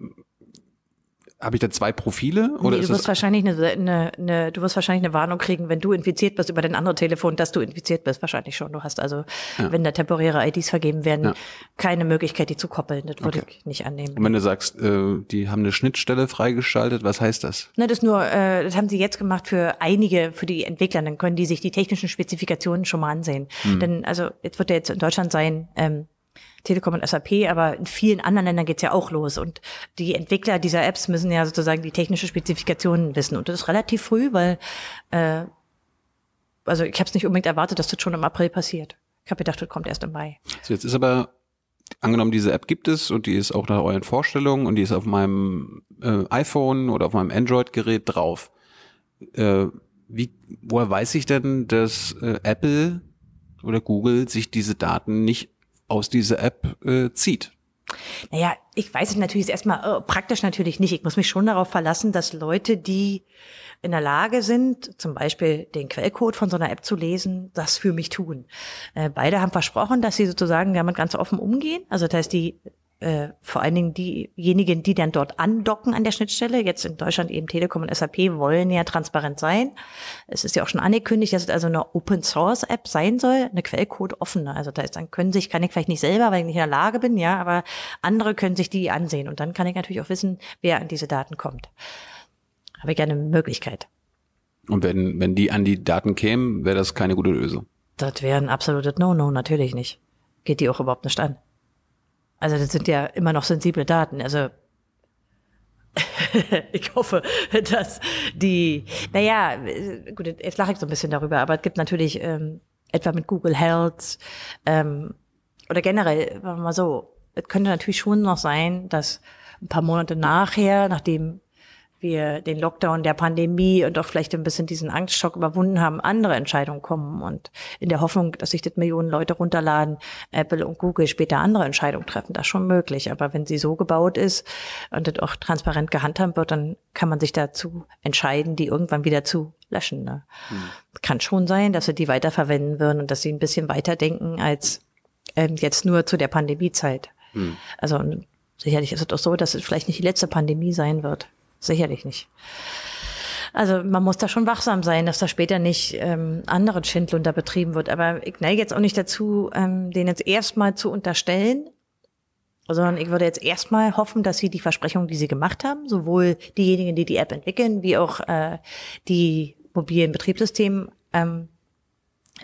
S2: habe ich da zwei Profile?
S1: Oder nee, du wirst wahrscheinlich eine, eine, eine, du wirst wahrscheinlich eine Warnung kriegen, wenn du infiziert bist über dein anderes Telefon, dass du infiziert bist. Wahrscheinlich schon. Du hast also, ja. wenn da temporäre IDs vergeben werden, ja. keine Möglichkeit, die zu koppeln. Das würde okay. ich nicht annehmen.
S2: Und wenn du sagst, äh, die haben eine Schnittstelle freigeschaltet, was heißt das?
S1: Ne, das nur, äh, das haben sie jetzt gemacht für einige, für die Entwickler. Dann können die sich die technischen Spezifikationen schon mal ansehen. Hm. Denn also jetzt wird ja jetzt in Deutschland sein, ähm, Telekom und SAP, aber in vielen anderen Ländern geht's ja auch los. Und die Entwickler dieser Apps müssen ja sozusagen die technische Spezifikationen wissen. Und das ist relativ früh, weil äh, also ich habe es nicht unbedingt erwartet, dass das schon im April passiert. Ich habe gedacht, das kommt erst im Mai.
S2: So, jetzt ist aber angenommen, diese App gibt es und die ist auch nach euren Vorstellungen und die ist auf meinem äh, iPhone oder auf meinem Android-Gerät drauf. Äh, wie, woher weiß ich denn, dass äh, Apple oder Google sich diese Daten nicht aus dieser App äh, zieht.
S1: Naja, ich weiß es natürlich erstmal äh, praktisch natürlich nicht. Ich muss mich schon darauf verlassen, dass Leute, die in der Lage sind, zum Beispiel den Quellcode von so einer App zu lesen, das für mich tun. Äh, beide haben versprochen, dass sie sozusagen damit ganz offen umgehen. Also das heißt, die äh, vor allen Dingen diejenigen, die dann dort andocken an der Schnittstelle, jetzt in Deutschland eben Telekom und SAP, wollen ja transparent sein. Es ist ja auch schon angekündigt, dass es also eine Open Source App sein soll, eine Quellcode offene. Also da ist dann können sich, kann ich vielleicht nicht selber, weil ich nicht in der Lage bin, ja, aber andere können sich die ansehen und dann kann ich natürlich auch wissen, wer an diese Daten kommt. Habe ich gerne eine Möglichkeit.
S2: Und wenn, wenn die an die Daten kämen, wäre das keine gute Lösung.
S1: Das wäre ein absolutes No-No, natürlich nicht. Geht die auch überhaupt nicht an. Also das sind ja immer noch sensible Daten. Also ich hoffe, dass die, naja, gut, jetzt lache ich so ein bisschen darüber, aber es gibt natürlich ähm, etwa mit Google Health ähm, oder generell, sagen wir mal so, es könnte natürlich schon noch sein, dass ein paar Monate nachher, nachdem wir den Lockdown der Pandemie und auch vielleicht ein bisschen diesen Angstschock überwunden haben, andere Entscheidungen kommen und in der Hoffnung, dass sich das Millionen Leute runterladen, Apple und Google später andere Entscheidungen treffen, das ist schon möglich. Aber wenn sie so gebaut ist und das auch transparent gehandhabt wird, dann kann man sich dazu entscheiden, die irgendwann wieder zu löschen. Ne? Hm. Kann schon sein, dass sie die weiterverwenden würden und dass sie ein bisschen weiter denken als ähm, jetzt nur zu der Pandemiezeit. Hm. Also sicherlich ist es auch so, dass es vielleicht nicht die letzte Pandemie sein wird. Sicherlich nicht. Also man muss da schon wachsam sein, dass da später nicht ähm, andere Schindlunder betrieben wird. Aber ich neige jetzt auch nicht dazu, ähm, den jetzt erstmal zu unterstellen, sondern ich würde jetzt erstmal hoffen, dass sie die Versprechungen, die sie gemacht haben, sowohl diejenigen, die die App entwickeln, wie auch äh, die mobilen Betriebssysteme, ähm,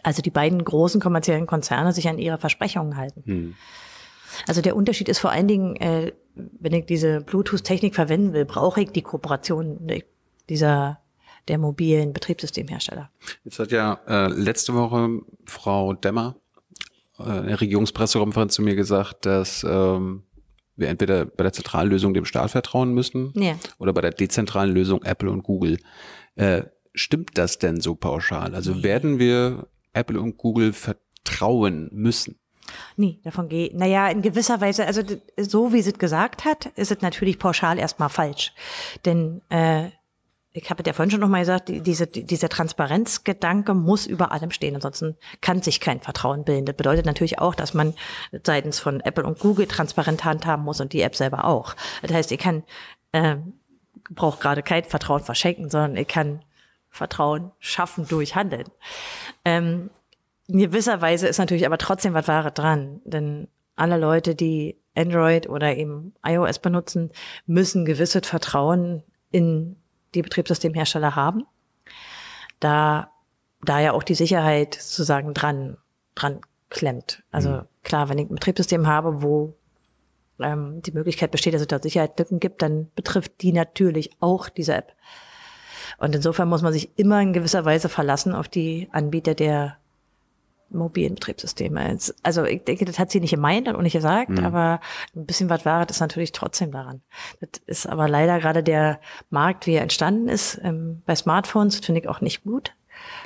S1: also die beiden großen kommerziellen Konzerne, sich an ihre Versprechungen halten. Hm. Also der Unterschied ist vor allen Dingen, äh, wenn ich diese Bluetooth-Technik verwenden will, brauche ich die Kooperation dieser der mobilen Betriebssystemhersteller.
S2: Jetzt hat ja äh, letzte Woche Frau Demmer äh, in der Regierungspressekonferenz zu mir gesagt, dass ähm, wir entweder bei der zentralen Lösung dem Staat vertrauen müssen ja. oder bei der dezentralen Lösung Apple und Google. Äh, stimmt das denn so pauschal? Also werden wir Apple und Google vertrauen müssen?
S1: Nee, davon geht. Naja, in gewisser Weise, also so wie sie es gesagt hat, ist es natürlich pauschal erstmal falsch. Denn äh, ich habe ja vorhin schon nochmal gesagt, diese, dieser Transparenzgedanke muss über allem stehen, ansonsten kann sich kein Vertrauen bilden. Das bedeutet natürlich auch, dass man seitens von Apple und Google transparent handhaben muss und die App selber auch. Das heißt, ich kann, äh, brauche gerade kein Vertrauen verschenken, sondern ich kann Vertrauen schaffen durch Handeln. Ähm, in gewisser Weise ist natürlich aber trotzdem was Wahres dran, denn alle Leute, die Android oder eben iOS benutzen, müssen gewisses Vertrauen in die Betriebssystemhersteller haben. Da, da ja auch die Sicherheit sozusagen dran, dran klemmt. Also mhm. klar, wenn ich ein Betriebssystem habe, wo ähm, die Möglichkeit besteht, dass es da Sicherheitslücken gibt, dann betrifft die natürlich auch diese App. Und insofern muss man sich immer in gewisser Weise verlassen auf die Anbieter der mobilen Betriebssysteme. Also ich denke, das hat sie nicht gemeint und nicht gesagt, mhm. aber ein bisschen was war das natürlich trotzdem daran. Das ist aber leider gerade der Markt, wie er entstanden ist, ähm, bei Smartphones, finde ich auch nicht gut.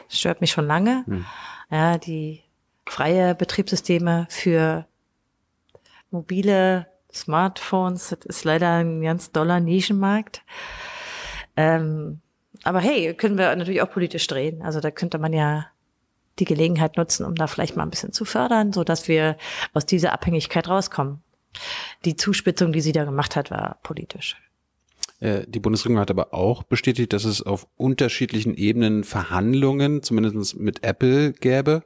S1: Das stört mich schon lange. Mhm. Ja, die freie Betriebssysteme für mobile Smartphones, das ist leider ein ganz doller Nischenmarkt. Ähm, aber hey, können wir natürlich auch politisch drehen. Also da könnte man ja die Gelegenheit nutzen, um da vielleicht mal ein bisschen zu fördern, so dass wir aus dieser Abhängigkeit rauskommen. Die Zuspitzung, die sie da gemacht hat, war politisch.
S2: Äh, die Bundesregierung hat aber auch bestätigt, dass es auf unterschiedlichen Ebenen Verhandlungen, zumindest mit Apple, gäbe.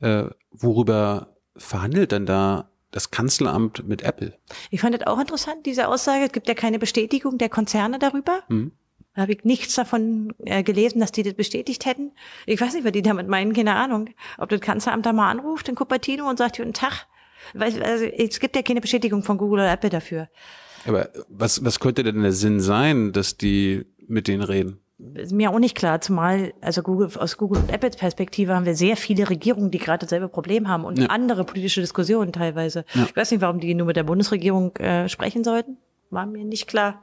S2: Äh, worüber verhandelt denn da das Kanzleramt mit Apple?
S1: Ich fand das auch interessant, diese Aussage. Es gibt ja keine Bestätigung der Konzerne darüber. Mhm habe ich nichts davon äh, gelesen, dass die das bestätigt hätten. Ich weiß nicht, was die damit meinen, keine Ahnung. Ob das Kanzleramt da mal anruft in Cupertino und sagt, guten Tag. Weil, also, es gibt ja keine Bestätigung von Google oder Apple dafür.
S2: Aber was, was könnte denn der Sinn sein, dass die mit denen reden?
S1: Ist mir auch nicht klar, zumal, also Google, aus Google und Apples Perspektive haben wir sehr viele Regierungen, die gerade dasselbe Problem haben und ja. andere politische Diskussionen teilweise. Ja. Ich weiß nicht, warum die nur mit der Bundesregierung äh, sprechen sollten. War mir nicht klar.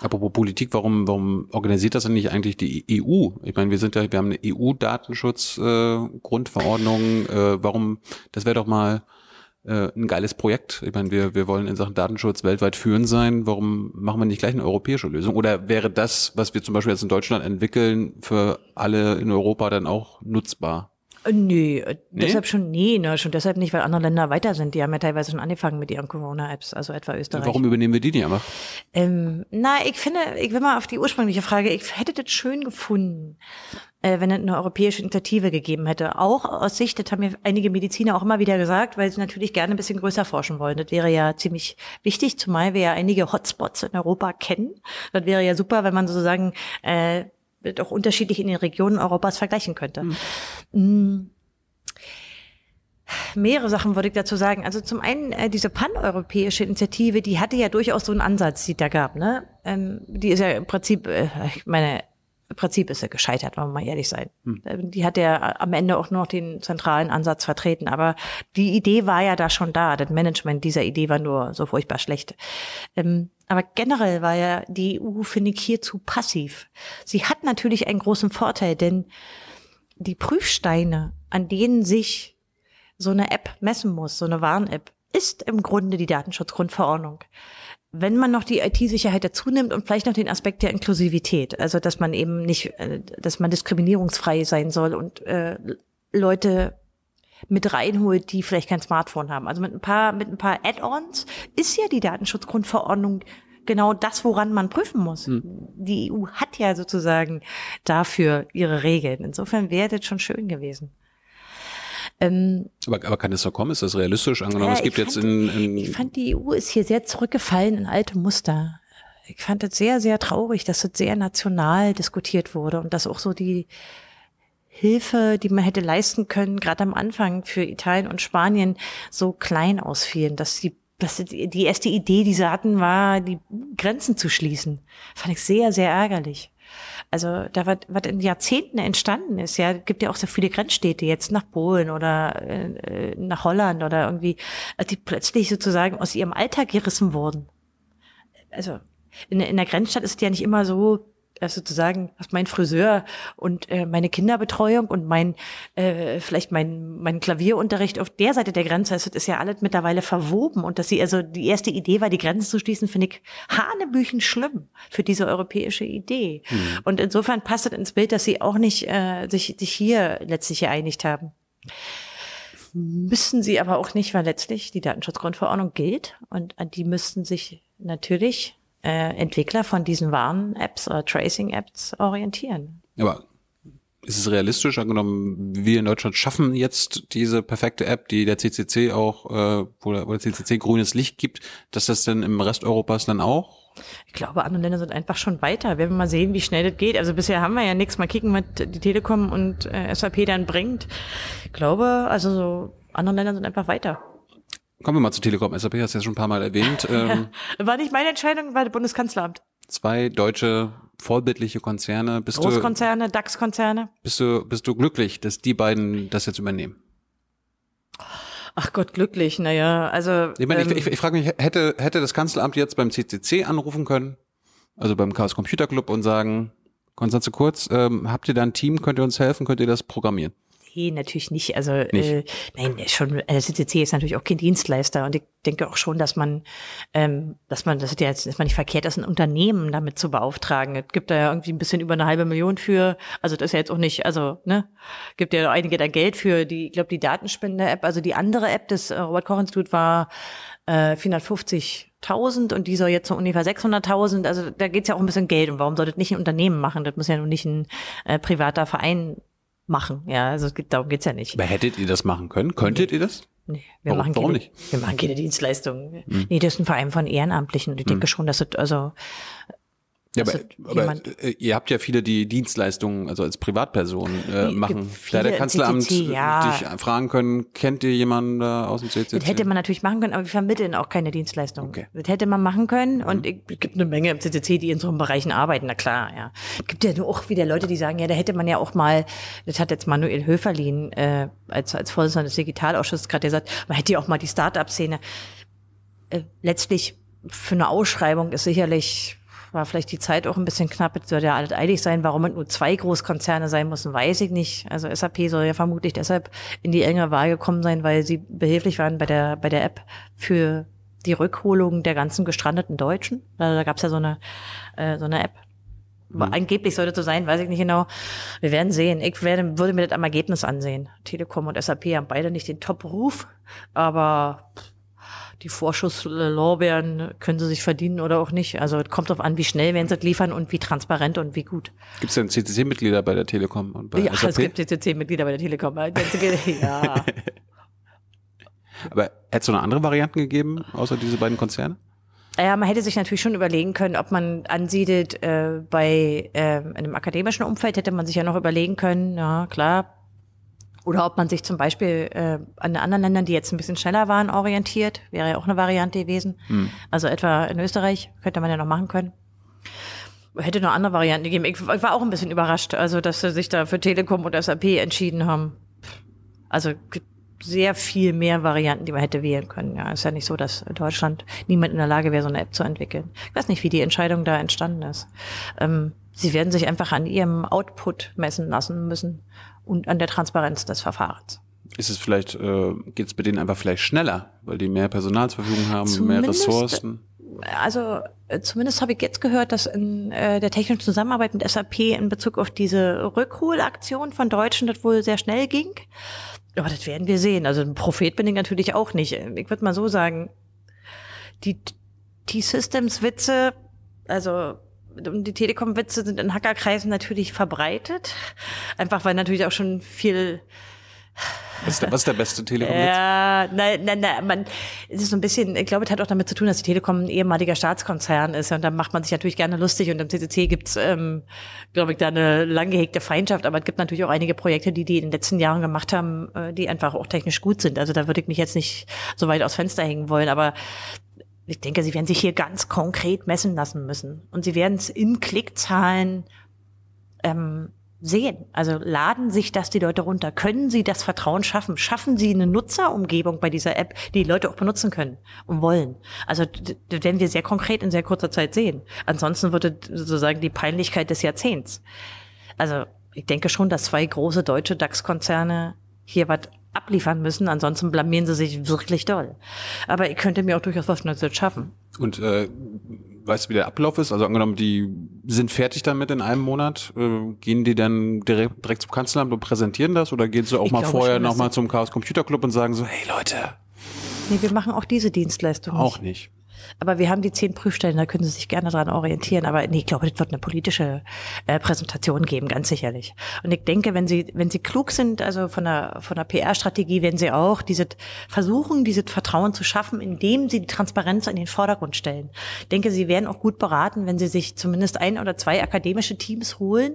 S2: Apropos Politik, warum, warum organisiert das denn nicht eigentlich die EU? Ich meine, wir sind ja, wir haben eine EU-Datenschutz-Grundverordnung. Äh, äh, warum, das wäre doch mal äh, ein geiles Projekt. Ich meine, wir, wir wollen in Sachen Datenschutz weltweit führend sein. Warum machen wir nicht gleich eine europäische Lösung? Oder wäre das, was wir zum Beispiel jetzt in Deutschland entwickeln, für alle in Europa dann auch nutzbar?
S1: Äh, Nee, äh, deshalb schon, nee, ne, schon deshalb nicht, weil andere Länder weiter sind. Die haben ja teilweise schon angefangen mit ihren Corona-Apps, also etwa Österreich.
S2: Warum übernehmen wir die nicht einfach?
S1: Ähm, na, ich finde, ich will mal auf die ursprüngliche Frage, ich hätte das schön gefunden, äh, wenn es eine europäische Initiative gegeben hätte. Auch aus Sicht, das haben mir einige Mediziner auch immer wieder gesagt, weil sie natürlich gerne ein bisschen größer forschen wollen. Das wäre ja ziemlich wichtig, zumal wir ja einige Hotspots in Europa kennen. Das wäre ja super, wenn man sozusagen äh, das auch unterschiedlich in den Regionen Europas vergleichen könnte. Mm. Mehrere Sachen würde ich dazu sagen. Also zum einen äh, diese paneuropäische Initiative, die hatte ja durchaus so einen Ansatz, die da gab. Ne? Ähm, die ist ja im Prinzip, äh, ich meine, im Prinzip ist er gescheitert, wollen wir mal ehrlich sein. Ähm, Die hat ja am Ende auch noch den zentralen Ansatz vertreten. Aber die Idee war ja da schon da. Das Management dieser Idee war nur so furchtbar schlecht. Ähm, aber generell war ja die EU, finde ich, hier zu passiv. Sie hat natürlich einen großen Vorteil, denn die Prüfsteine, an denen sich so eine App messen muss, so eine Warn-App, ist im Grunde die Datenschutzgrundverordnung. Wenn man noch die IT-Sicherheit dazu nimmt und vielleicht noch den Aspekt der Inklusivität, also dass man eben nicht, äh, dass man diskriminierungsfrei sein soll und äh, Leute mit reinholt, die vielleicht kein Smartphone haben. Also mit ein paar, mit ein paar Add-ons ist ja die Datenschutzgrundverordnung genau das, woran man prüfen muss. Die EU hat ja sozusagen dafür ihre Regeln. Insofern wäre das schon schön gewesen. Ähm,
S2: Aber, aber kann das so kommen? Ist das realistisch? Angenommen,
S1: ja,
S2: es gibt
S1: ich
S2: jetzt
S1: fand,
S2: in, in
S1: Ich fand, die EU ist hier sehr zurückgefallen in alte Muster. Ich fand es sehr, sehr traurig, dass es sehr national diskutiert wurde und dass auch so die Hilfe, die man hätte leisten können, gerade am Anfang für Italien und Spanien, so klein ausfielen, dass die dass die erste Idee, die sie hatten, war, die Grenzen zu schließen. Fand ich sehr, sehr ärgerlich. Also da was, was in Jahrzehnten entstanden ist, ja, gibt ja auch so viele Grenzstädte jetzt nach Polen oder äh, nach Holland oder irgendwie, äh, die plötzlich sozusagen aus ihrem Alltag gerissen wurden. Also in, in der Grenzstadt ist es ja nicht immer so, dass sozusagen was mein Friseur und äh, meine Kinderbetreuung und mein äh, vielleicht mein mein Klavierunterricht auf der Seite der Grenze ist, das ist ja alles mittlerweile verwoben und dass sie also die erste Idee war, die Grenzen zu schließen, finde ich hanebüchen schlimm für diese europäische Idee. Und insofern passt es ins Bild, dass sie auch nicht äh, sich sich hier letztlich geeinigt haben. Müssen sie aber auch nicht, weil letztlich die Datenschutzgrundverordnung gilt und an die müssten sich natürlich äh, Entwickler von diesen Warn-Apps oder Tracing-Apps orientieren.
S2: Aber ist es realistisch, angenommen, wir in Deutschland schaffen jetzt diese perfekte App, die der CCC auch, äh, wo, der, wo der CCC grünes Licht gibt, dass das dann im Rest Europas dann auch?
S1: Ich glaube, andere Länder sind einfach schon weiter. Wir werden mal sehen, wie schnell das geht. Also bisher haben wir ja nichts. Mal kicken, was die Telekom und äh, SAP dann bringt. Ich glaube, also so andere Länder sind einfach weiter.
S2: Kommen wir mal zu Telekom. SAP hast du ja schon ein paar Mal erwähnt. Ähm,
S1: War nicht meine Entscheidung, war das Bundeskanzleramt.
S2: zwei deutsche vorbildliche Konzerne. Bist du,
S1: Großkonzerne, DAX-Konzerne.
S2: bist du, bist du glücklich, dass die beiden das jetzt übernehmen?
S1: Ach Gott, glücklich. Naja, also
S2: Ich meine,
S1: ähm,
S2: ich, ich, ich frage mich, hätte, hätte das Kanzleramt jetzt beim CCC anrufen können, also beim Chaos Computer Club und sagen, Konstanze Kurz, ähm, habt ihr da ein Team, könnt ihr uns helfen, könnt ihr das programmieren?
S1: Nee, natürlich nicht. Also Äh, nein, schon. äh, CCC ist natürlich auch kein Dienstleister und ich denke auch schon, dass man, ähm, dass man, das ist ja jetzt, ist man nicht verkehrt, ist, ein Unternehmen damit zu beauftragen. Es gibt da ja irgendwie ein bisschen über eine halbe Million für. Also das ist ja jetzt auch nicht, also ne, gibt ja einige da Geld für die, ich glaube die Datenspende-App. Also die andere App des äh, Robert Koch Institut war äh, 450.000 und die soll jetzt so ungefähr 600.000. Also da geht's ja auch ein bisschen Geld. Und warum soll das nicht ein Unternehmen machen? Das muss ja nun nicht ein äh, privater Verein machen. Ja, also es geht, darum geht's ja nicht.
S2: Aber hättet ihr das machen können? Könntet ihr das?
S1: Nee, wir
S2: Warum-
S1: machen
S2: warum
S1: keine,
S2: nicht?
S1: Wir machen keine Dienstleistungen. Nee, das ist ein Verein von Ehrenamtlichen. Und ich denke schon, dass es, also,
S2: Ja, aber, aber äh, ihr habt ja viele, die Dienstleistungen, also als Privatperson äh, machen. Da der Kanzleramt
S1: CCC, ja.
S2: dich fragen können, kennt ihr jemanden da aus dem CCC?
S1: das hätte man natürlich machen können, aber wir vermitteln auch keine Dienstleistungen.
S2: Okay.
S1: Das hätte man machen können und ich- es gibt eine Menge im CCC, die in so einem Bereichen arbeiten, na klar, ja. Es gibt ja nur auch wieder Leute, die sagen, ja, da hätte man ja auch mal, das hat jetzt Manuel Höferlin äh, als, als Vorsitzender des Digitalausschusses gerade gesagt, man hätte ja auch mal die Start-up-Szene. Äh, letztlich für eine Ausschreibung ist sicherlich war vielleicht die Zeit auch ein bisschen knapp. Es soll ja alles eilig sein. Warum es nur zwei Großkonzerne sein müssen, weiß ich nicht. Also SAP soll ja vermutlich deshalb in die enge Wahl gekommen sein, weil sie behilflich waren bei der, bei der App für die Rückholung der ganzen gestrandeten Deutschen. Also da gab es ja so eine, äh, so eine App. Aber Angeblich sollte so sein, weiß ich nicht genau. Wir werden sehen. Ich werde, würde mir das am Ergebnis ansehen. Telekom und SAP haben beide nicht den Top-Ruf, aber die Vorschusslorbeeren können sie sich verdienen oder auch nicht. Also es kommt darauf an, wie schnell werden sie das liefern und wie transparent und wie gut.
S2: Gibt es denn CCC-Mitglieder bei der Telekom und bei
S1: ja,
S2: SAP?
S1: es gibt CCC-Mitglieder bei der Telekom. Ja.
S2: Aber hätte es noch andere Varianten gegeben, außer diese beiden Konzerne?
S1: Ja, man hätte sich natürlich schon überlegen können, ob man ansiedelt äh, bei äh, einem akademischen Umfeld, hätte man sich ja noch überlegen können, ja klar. Oder ob man sich zum Beispiel äh, an anderen Ländern, die jetzt ein bisschen schneller waren, orientiert, wäre ja auch eine Variante gewesen.
S2: Hm.
S1: Also etwa in Österreich könnte man ja noch machen können. Hätte noch andere Varianten gegeben. Ich, ich war auch ein bisschen überrascht, also dass sie sich da für Telekom und SAP entschieden haben. Also sehr viel mehr Varianten, die man hätte wählen können. Ja, ist ja nicht so, dass in Deutschland niemand in der Lage wäre, so eine App zu entwickeln. Ich weiß nicht, wie die Entscheidung da entstanden ist. Ähm, sie werden sich einfach an ihrem Output messen lassen müssen und an der Transparenz des Verfahrens.
S2: Ist es vielleicht, äh, geht es bei denen einfach vielleicht schneller, weil die mehr Personal zur Verfügung haben, mehr
S1: Zumindest-
S2: Ressourcen?
S1: Also äh, zumindest habe ich jetzt gehört, dass in äh, der technischen Zusammenarbeit mit SAP in Bezug auf diese Rückholaktion von Deutschen das wohl sehr schnell ging. Aber das werden wir sehen. Also ein Prophet bin ich natürlich auch nicht. Ich würde mal so sagen, die T-Systems-Witze, also die Telekom-Witze sind in Hackerkreisen natürlich verbreitet. Einfach weil natürlich auch schon viel
S2: Was ist der, was ist der beste telekom
S1: ja, nein, nein, nein, man, es ist so ein bisschen, ich glaube, es hat auch damit zu tun, dass die Telekom ein ehemaliger Staatskonzern ist. Und da macht man sich natürlich gerne lustig. Und im CCC gibt's, ähm, glaube ich, da eine lang gehegte Feindschaft, aber es gibt natürlich auch einige Projekte, die die in den letzten Jahren gemacht haben, äh, die einfach auch technisch gut sind. Also da würde ich mich jetzt nicht so weit aus Fenster hängen wollen, aber ich denke, sie werden sich hier ganz konkret messen lassen müssen und sie werden es in Klickzahlen ähm, sehen. Also laden sich das die Leute runter? Können sie das Vertrauen schaffen? Schaffen sie eine Nutzerumgebung bei dieser App, die die Leute auch benutzen können und wollen? Also das werden wir sehr konkret in sehr kurzer Zeit sehen. Ansonsten würde sozusagen die Peinlichkeit des Jahrzehnts. Also ich denke schon, dass zwei große deutsche DAX-Konzerne hier was abliefern müssen, ansonsten blamieren sie sich wirklich doll. Aber ich könnte mir auch durchaus was Neues schaffen.
S2: Und äh, weißt du, wie der Ablauf ist? Also angenommen, die sind fertig damit in einem Monat, äh, gehen die dann direkt, direkt zum Kanzleramt und präsentieren das? Oder gehen sie auch
S1: Ich
S2: mal vorher nochmal zum Chaos Computer Club und sagen so, hey Leute,
S1: Nee, wir machen auch diese Dienstleistung nicht.
S2: auch nicht.
S1: Aber wir haben die zehn Prüfstellen, da können Sie sich gerne dran orientieren. Aber nee, ich glaube, das wird eine politische äh, Präsentation geben, ganz sicherlich. Und ich denke, wenn Sie, wenn Sie klug sind, also von der, von der PR-Strategie, werden Sie auch diese versuchen, dieses Vertrauen zu schaffen, indem Sie die Transparenz in den Vordergrund stellen. Ich denke, Sie werden auch gut beraten, wenn Sie sich zumindest ein oder zwei akademische Teams holen,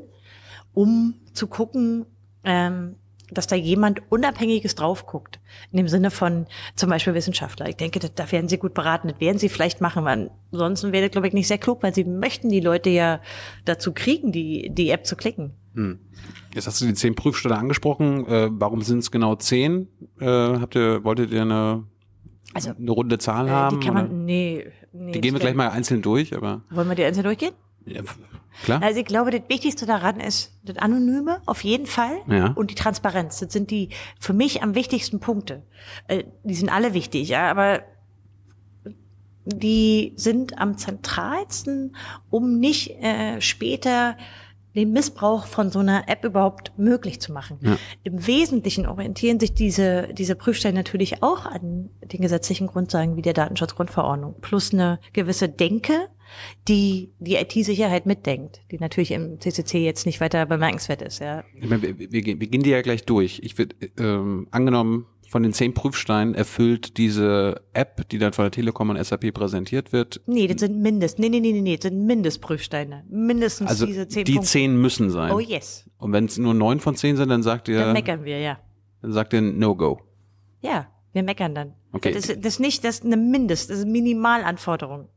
S1: um zu gucken, ähm, dass da jemand Unabhängiges drauf guckt. In dem Sinne von zum Beispiel Wissenschaftler. Ich denke, da werden sie gut beraten. Das werden sie vielleicht machen, weil ansonsten wäre das, glaube ich, nicht sehr klug, weil sie möchten die Leute ja dazu kriegen, die, die App zu klicken.
S2: Jetzt hast du die zehn Prüfstelle angesprochen. Äh, warum sind es genau zehn? Äh, habt ihr, wolltet ihr eine,
S1: Also,
S2: eine runde Zahl
S1: Äh,
S2: haben?
S1: die kann
S2: oder?
S1: man, nee, nee.
S2: die gehen wir gleich mal einzeln durch, aber
S1: Wollen wir die einzeln durchgehen?
S2: Ja, klar.
S1: Also ich glaube, das Wichtigste daran ist das Anonyme auf jeden Fall
S2: Ja.
S1: und die Transparenz. Das sind die für mich am wichtigsten Punkte. Äh, Die sind alle wichtig, ja, aber die sind am zentralsten, um nicht äh, später den Missbrauch von so einer App überhaupt möglich zu machen.
S2: Ja.
S1: Im Wesentlichen orientieren sich diese, diese Prüfstellen natürlich auch an den gesetzlichen Grundsagen wie der Datenschutzgrundverordnung plus eine gewisse Denke, die die IT-Sicherheit mitdenkt, die natürlich im CCC jetzt nicht weiter bemerkenswert ist. Ja.
S2: Meine, wir, wir, gehen- wir gehen die ja gleich durch. Ich würde, ähm, angenommen, von den zehn Prüfsteinen erfüllt diese App, die dann von der Telekom und SAP präsentiert wird,
S1: Nee, das sind Mindest, nee, nee, nee, nee, nee, das sind Mindestprüfsteine. Mindestens
S2: also
S1: diese zehn
S2: die
S1: Punkte.
S2: zehn müssen sein.
S1: Oh yes,
S2: Und wenn es nur neun von zehn sind, dann sagt
S1: dann
S2: ihr,
S1: meckern wir, ja.
S2: dann sagt ihr No-Go.
S1: Ja, wir meckern dann.
S2: Okay.
S1: Das, ist- das ist nicht, das ist eine Mindest, das ist eine Minimalanforderung.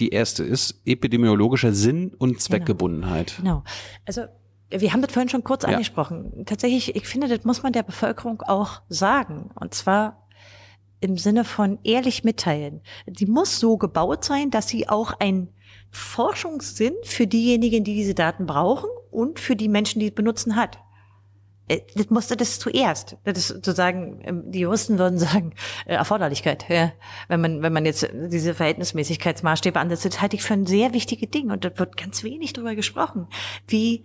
S2: Die erste ist epidemiologischer Sinn und Zweckgebundenheit.
S1: Genau. Also wir haben das vorhin schon kurz
S2: Ja.
S1: angesprochen. Tatsächlich, ich finde, das muss man der Bevölkerung auch sagen. Und zwar im Sinne von ehrlich mitteilen. Sie muss so gebaut sein, dass sie auch ein Forschungssinn für diejenigen, die diese Daten brauchen und für die Menschen, die es benutzen, hat. Äh, das musste das zuerst. Das ist sozusagen, ähm, die Juristen würden sagen, äh, Erforderlichkeit. Ja. Wenn man, wenn man jetzt diese Verhältnismäßigkeitsmaßstäbe ansetzt, das halte ich für ein sehr wichtiges Ding. Und da wird ganz wenig drüber gesprochen. Wie,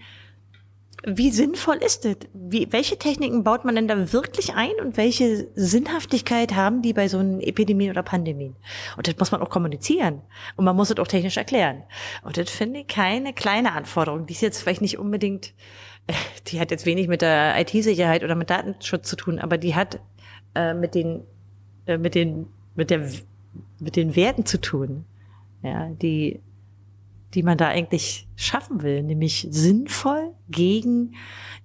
S1: wie sinnvoll ist das? Wie, welche Techniken baut man denn da wirklich ein und welche Sinnhaftigkeit haben die bei so einer Epidemie oder Pandemie? Und das muss man auch kommunizieren. Und man muss es auch technisch erklären. Und das finde ich keine kleine Anforderung. Die ist jetzt vielleicht nicht unbedingt, die hat jetzt wenig mit der IT-Sicherheit oder mit Datenschutz zu tun, aber die hat äh, mit den, äh, mit den, mit der, mit den Werten zu tun. Ja, die, die man da eigentlich schaffen will, nämlich sinnvoll gegen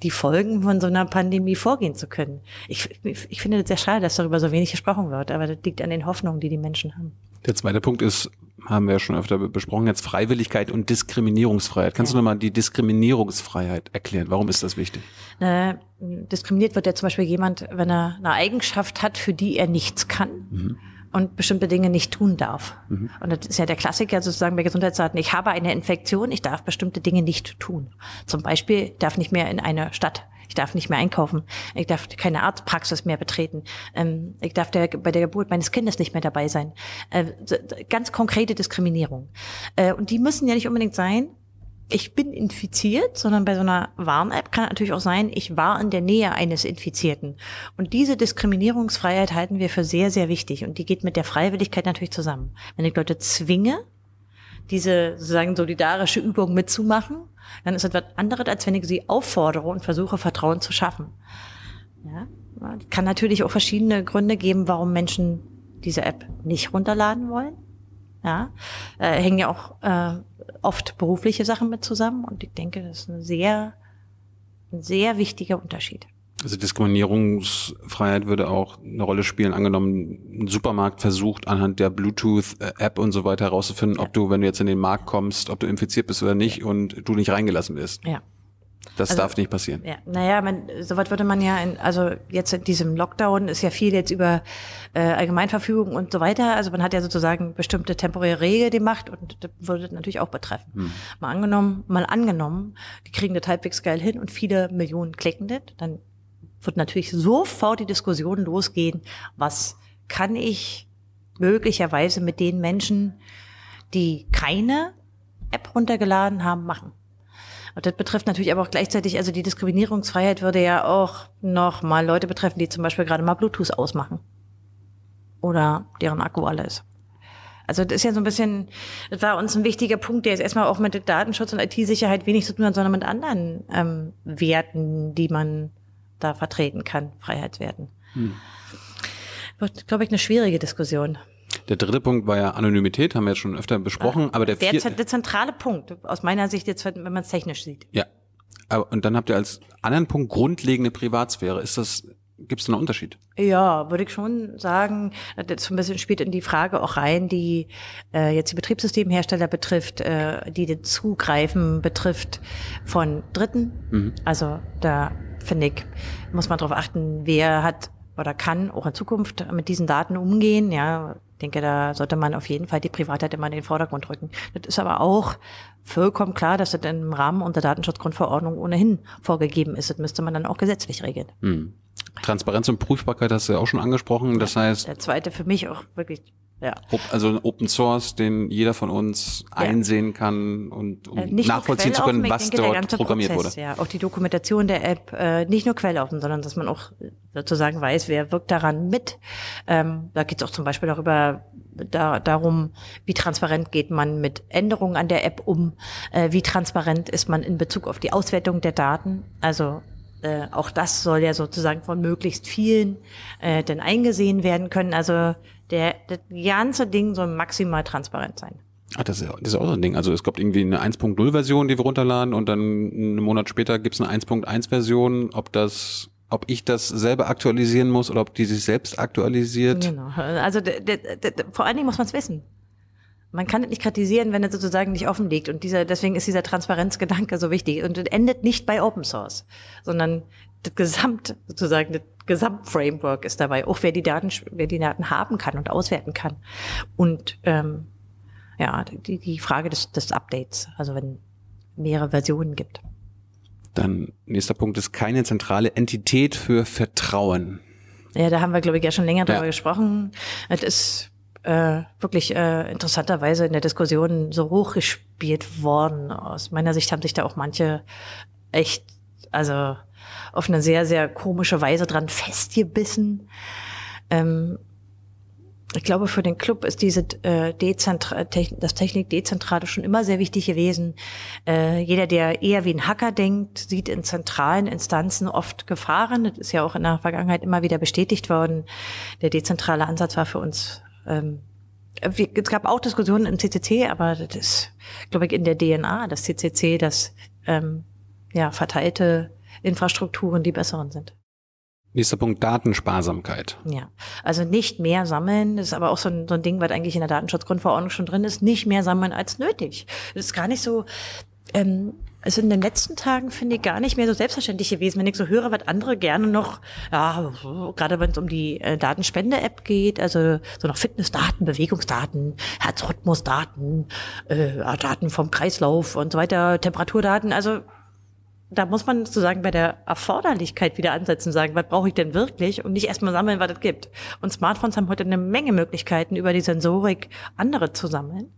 S1: die Folgen von so einer Pandemie vorgehen zu können. Ich, ich finde es sehr schade, dass darüber so wenig gesprochen wird, aber das liegt an den Hoffnungen, die die Menschen haben.
S2: Der zweite Punkt ist, haben wir ja schon öfter besprochen, jetzt Freiwilligkeit und Diskriminierungsfreiheit. Kannst ja. du nochmal die Diskriminierungsfreiheit erklären? Warum ist das wichtig?
S1: Äh, diskriminiert wird ja zum Beispiel jemand, wenn er eine Eigenschaft hat, für die er nichts kann. Mhm und bestimmte Dinge nicht tun darf. Mhm. Und das ist ja der Klassiker sozusagen bei Gesundheitsdaten. Ich habe eine Infektion, ich darf bestimmte Dinge nicht tun. Zum Beispiel darf nicht mehr in eine Stadt. Ich darf nicht mehr einkaufen. Ich darf keine Arztpraxis mehr betreten. Ähm, ich darf der, bei der Geburt meines Kindes nicht mehr dabei sein. Äh, ganz konkrete Diskriminierung. Äh, und die müssen ja nicht unbedingt sein, ich bin infiziert, sondern bei so einer Warn-App kann natürlich auch sein, ich war in der Nähe eines Infizierten. Und diese Diskriminierungsfreiheit halten wir für sehr, sehr wichtig. Und die geht mit der Freiwilligkeit natürlich zusammen. Wenn ich Leute zwinge, diese sozusagen solidarische Übung mitzumachen, dann ist das was anderes, als wenn ich sie auffordere und versuche, Vertrauen zu schaffen. Ja, kann natürlich auch verschiedene Gründe geben, warum Menschen diese App nicht runterladen wollen. Ja, äh, hängen ja auch äh, oft berufliche Sachen mit zusammen und ich denke, das ist ein sehr, ein sehr wichtiger Unterschied.
S2: Also Diskriminierungsfreiheit würde auch eine Rolle spielen. Angenommen, ein Supermarkt versucht anhand der Bluetooth-App und so weiter herauszufinden, ja. ob du, wenn du jetzt in den Markt kommst, ob du infiziert bist oder nicht und du nicht reingelassen wirst.
S1: Ja.
S2: Das also, darf nicht passieren.
S1: Ja, naja, man, soweit würde man ja, in, also jetzt in diesem Lockdown ist ja viel jetzt über äh, Allgemeinverfügung und so weiter. Also man hat ja sozusagen bestimmte temporäre Regeln gemacht und das würde natürlich auch betreffen. Hm. Mal angenommen, mal angenommen, die kriegen das halbwegs geil hin und viele Millionen klicken das, dann wird natürlich sofort die Diskussion losgehen, was kann ich möglicherweise mit den Menschen, die keine App runtergeladen haben, machen. Und das betrifft natürlich aber auch gleichzeitig, also die Diskriminierungsfreiheit würde ja auch noch mal Leute betreffen, die zum Beispiel gerade mal Bluetooth ausmachen. Oder deren Akku alle ist. Also das ist ja so ein bisschen, das war uns ein wichtiger Punkt, der jetzt erstmal auch mit Datenschutz und IT-Sicherheit wenig zu tun hat, sondern mit anderen ähm, Werten, die man da vertreten kann, Freiheitswerten. Hm. Wird, glaube ich, eine schwierige Diskussion.
S2: Der dritte Punkt war ja Anonymität, haben wir jetzt schon öfter besprochen, aber der,
S1: der, der zentrale Punkt, aus meiner Sicht jetzt, wenn man es technisch sieht.
S2: Ja. Aber, und dann habt ihr als anderen Punkt grundlegende Privatsphäre. Ist das, gibt es einen Unterschied?
S1: Ja, würde ich schon sagen, das ein bisschen spielt in die Frage auch rein, die äh, jetzt die Betriebssystemhersteller betrifft, äh, die den Zugreifen betrifft von Dritten. Mhm. Also da finde ich, muss man darauf achten, wer hat oder kann auch in Zukunft mit diesen Daten umgehen. Ja, denke, da sollte man auf jeden Fall die Privatheit immer in den Vordergrund rücken. Das ist aber auch vollkommen klar, dass das im Rahmen unserer Datenschutzgrundverordnung ohnehin vorgegeben ist. Das müsste man dann auch gesetzlich regeln. Hm.
S2: Transparenz und Prüfbarkeit hast du ja auch schon angesprochen. Das heißt.
S1: Der zweite für mich auch wirklich ja.
S2: Also ein Open Source, den jeder von uns ja. einsehen kann und um äh, nachvollziehen zu können, was denke, dort programmiert Prozess,
S1: wurde. Ja, auch die Dokumentation der App, äh, nicht nur quelloffen, sondern dass man auch sozusagen weiß, wer wirkt daran mit. Ähm, da geht es auch zum Beispiel darüber, da, darum, wie transparent geht man mit Änderungen an der App um, äh, wie transparent ist man in Bezug auf die Auswertung der Daten. Also äh, auch das soll ja sozusagen von möglichst vielen äh, denn eingesehen werden können. Also der, das ganze Ding soll maximal transparent sein.
S2: Ah, das ist, das ist auch so ein Ding. Also es gibt irgendwie eine 1.0-Version, die wir runterladen und dann einen Monat später gibt es eine 1.1-Version. Ob das ob ich das selber aktualisieren muss oder ob die sich selbst aktualisiert.
S1: Genau. Also vor allen Dingen muss man es wissen. Man kann es nicht kritisieren, wenn es sozusagen nicht offen liegt. Und dieser, deswegen ist dieser Transparenzgedanke so wichtig. Und es endet nicht bei Open Source, sondern das Gesamt, sozusagen, das Gesamtframework ist dabei. Auch wer die Daten, wer die Daten haben kann und auswerten kann. Und ähm, ja, die, die Frage des, des Updates, also wenn mehrere Versionen gibt.
S2: Dann nächster Punkt ist keine zentrale Entität für Vertrauen.
S1: Ja, da haben wir, glaube ich, ja schon länger drüber
S2: Ja.
S1: gesprochen. Es ist äh, wirklich äh, interessanterweise in der Diskussion so hochgespielt worden. Aus meiner Sicht haben sich da auch manche echt, also auf eine sehr, sehr komische Weise dran festgebissen. Ähm, ich glaube, für den Club ist diese äh, Dezentra das Technik-Dezentrale schon immer sehr wichtig gewesen. Äh, jeder, der eher wie ein Hacker denkt, sieht in zentralen Instanzen oft Gefahren. Das ist ja auch in der Vergangenheit immer wieder bestätigt worden. Der dezentrale Ansatz war für uns. Ähm, es gab auch Diskussionen im CCC, aber das ist, glaube ich, in der DNA des CCC, dass ähm, ja verteilte Infrastrukturen die besseren sind.
S2: Nächster Punkt Datensparsamkeit.
S1: Ja, also nicht mehr sammeln, das ist aber auch so ein, so ein Ding, was eigentlich in der Datenschutzgrundverordnung schon drin ist, nicht mehr sammeln als nötig. Das ist gar nicht so, ähm, also in den letzten Tagen finde ich gar nicht mehr so selbstverständlich gewesen, wenn ich so höre, was andere gerne noch, ja, gerade wenn es um die äh, Datenspende-App geht, also so noch Fitnessdaten, Bewegungsdaten, Herzrhythmusdaten, äh, Daten vom Kreislauf und so weiter, Temperaturdaten, also da muss man sozusagen bei der Erforderlichkeit wieder ansetzen und sagen, was brauche ich denn wirklich und nicht erstmal sammeln, was es gibt. Und Smartphones haben heute eine Menge Möglichkeiten, über die Sensorik andere zu sammeln.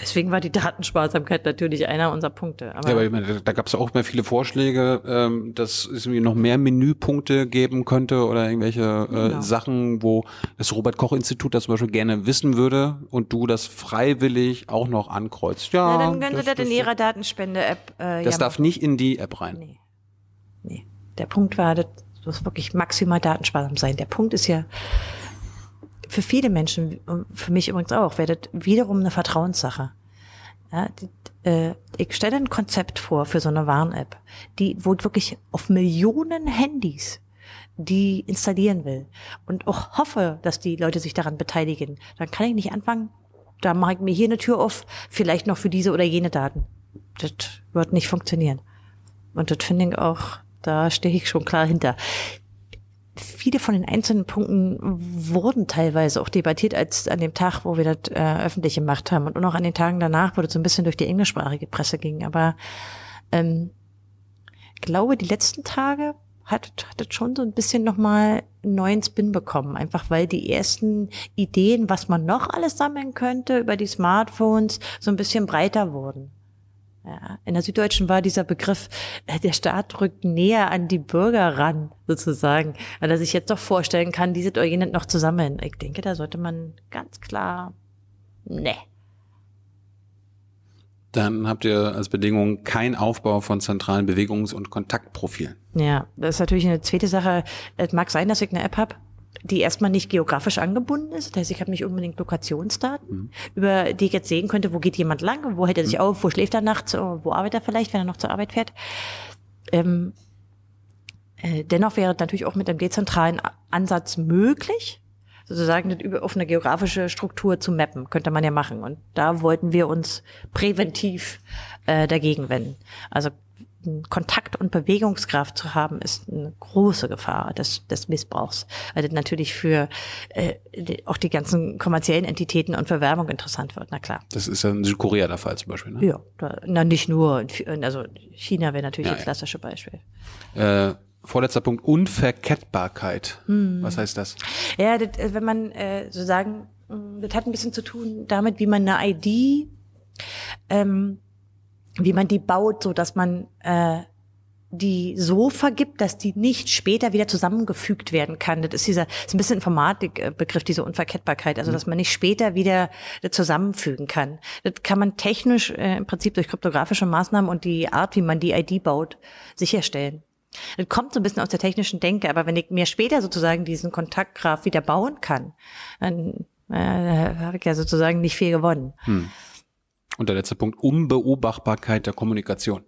S1: Deswegen war die Datensparsamkeit natürlich einer unserer Punkte. Aber
S2: Ja, aber ich meine, da, gab es auch mehr viele Vorschläge, ähm, dass es irgendwie noch mehr Menüpunkte geben könnte oder irgendwelche äh,
S1: Genau.
S2: Sachen, wo das Robert-Koch-Institut das zum Beispiel gerne wissen würde und du das freiwillig auch noch ankreuzt. Ja,
S1: Na, dann können Sie das, in Ihrer Datenspende-App äh,
S2: das
S1: ja
S2: darf nicht in die App rein.
S1: Nee. Nee. Der Punkt war, das muss wirklich maximal datensparsam sein. Der Punkt ist ja, für viele Menschen, und für mich übrigens auch, das wiederum eine Vertrauenssache. Ja, die, äh, ich stelle ein Konzept vor für so eine Warn-App, die, wo ich wirklich auf Millionen Handys die installieren will und auch hoffe, dass die Leute sich daran beteiligen, dann kann ich nicht anfangen, da mache ich mir hier eine Tür auf, vielleicht noch für diese oder jene Daten. Das wird nicht funktionieren. Und das finde ich auch, da stehe ich schon klar hinter. Viele von den einzelnen Punkten wurden teilweise auch debattiert als an dem Tag, wo wir das äh, öffentlich gemacht haben und auch an den Tagen danach, wo das so ein bisschen durch die englischsprachige Presse ging. Aber ähm, glaube, die letzten Tage hat, hat das schon so ein bisschen nochmal einen neuen Spin bekommen. Einfach weil die ersten Ideen, was man noch alles sammeln könnte über die Smartphones, so ein bisschen breiter wurden. Ja, in der Süddeutschen war dieser Begriff, äh, der Staat rückt näher an die Bürger ran, sozusagen, weil er sich jetzt doch vorstellen kann, diese oder jene noch zu sammeln. Ich denke, da sollte man ganz klar, ne.
S2: Dann habt ihr als Bedingung kein Aufbau von zentralen Bewegungs- und Kontaktprofilen.
S1: Ja, das ist natürlich eine zweite Sache. Es mag sein, dass ich eine App habe, die erstmal nicht geografisch angebunden ist. Das heißt, ich habe nicht unbedingt Lokationsdaten, über die ich jetzt sehen könnte, wo geht jemand lang, wo hält er sich auf, wo schläft er nachts, wo arbeitet er vielleicht, wenn er noch zur Arbeit fährt. Ähm, äh, dennoch wäre natürlich auch mit einem dezentralen Ansatz möglich, sozusagen auf eine geografische Struktur zu mappen, könnte man ja machen. Und da wollten wir uns präventiv äh, dagegen wenden. Also Kontakt- und Bewegungskraft zu haben, ist eine große Gefahr des, des Missbrauchs. Weil das natürlich für äh, die, auch die ganzen kommerziellen Entitäten und für Werbung interessant wird, na klar.
S2: Das ist ja in Südkorea der Fall zum Beispiel. Ne?
S1: Ja, da, na nicht nur, also China wäre natürlich
S2: Ja,
S1: ein
S2: ja.
S1: klassische Beispiel.
S2: Äh, vorletzter Punkt, Unverkettbarkeit.
S1: Hm.
S2: Was heißt das?
S1: Ja, das, äh, wenn man äh, so sagen, mh, das hat ein bisschen zu tun damit, wie man eine ID, ähm, wie man die baut, so dass man äh, die so vergibt, dass die nicht später wieder zusammengefügt werden kann. Das ist dieser, das ist ein bisschen Informatikbegriff, diese Unverkettbarkeit, also dass man nicht später wieder zusammenfügen kann. Das kann man technisch äh, im Prinzip durch kryptografische Maßnahmen und die Art, wie man die ID baut, sicherstellen. Das kommt so ein bisschen aus der technischen Denke, aber wenn ich mir später sozusagen diesen Kontaktgraph wieder bauen kann, dann äh, habe ich ja sozusagen nicht viel gewonnen.
S2: Und der letzte Punkt, Unbeobachtbarkeit der Kommunikation.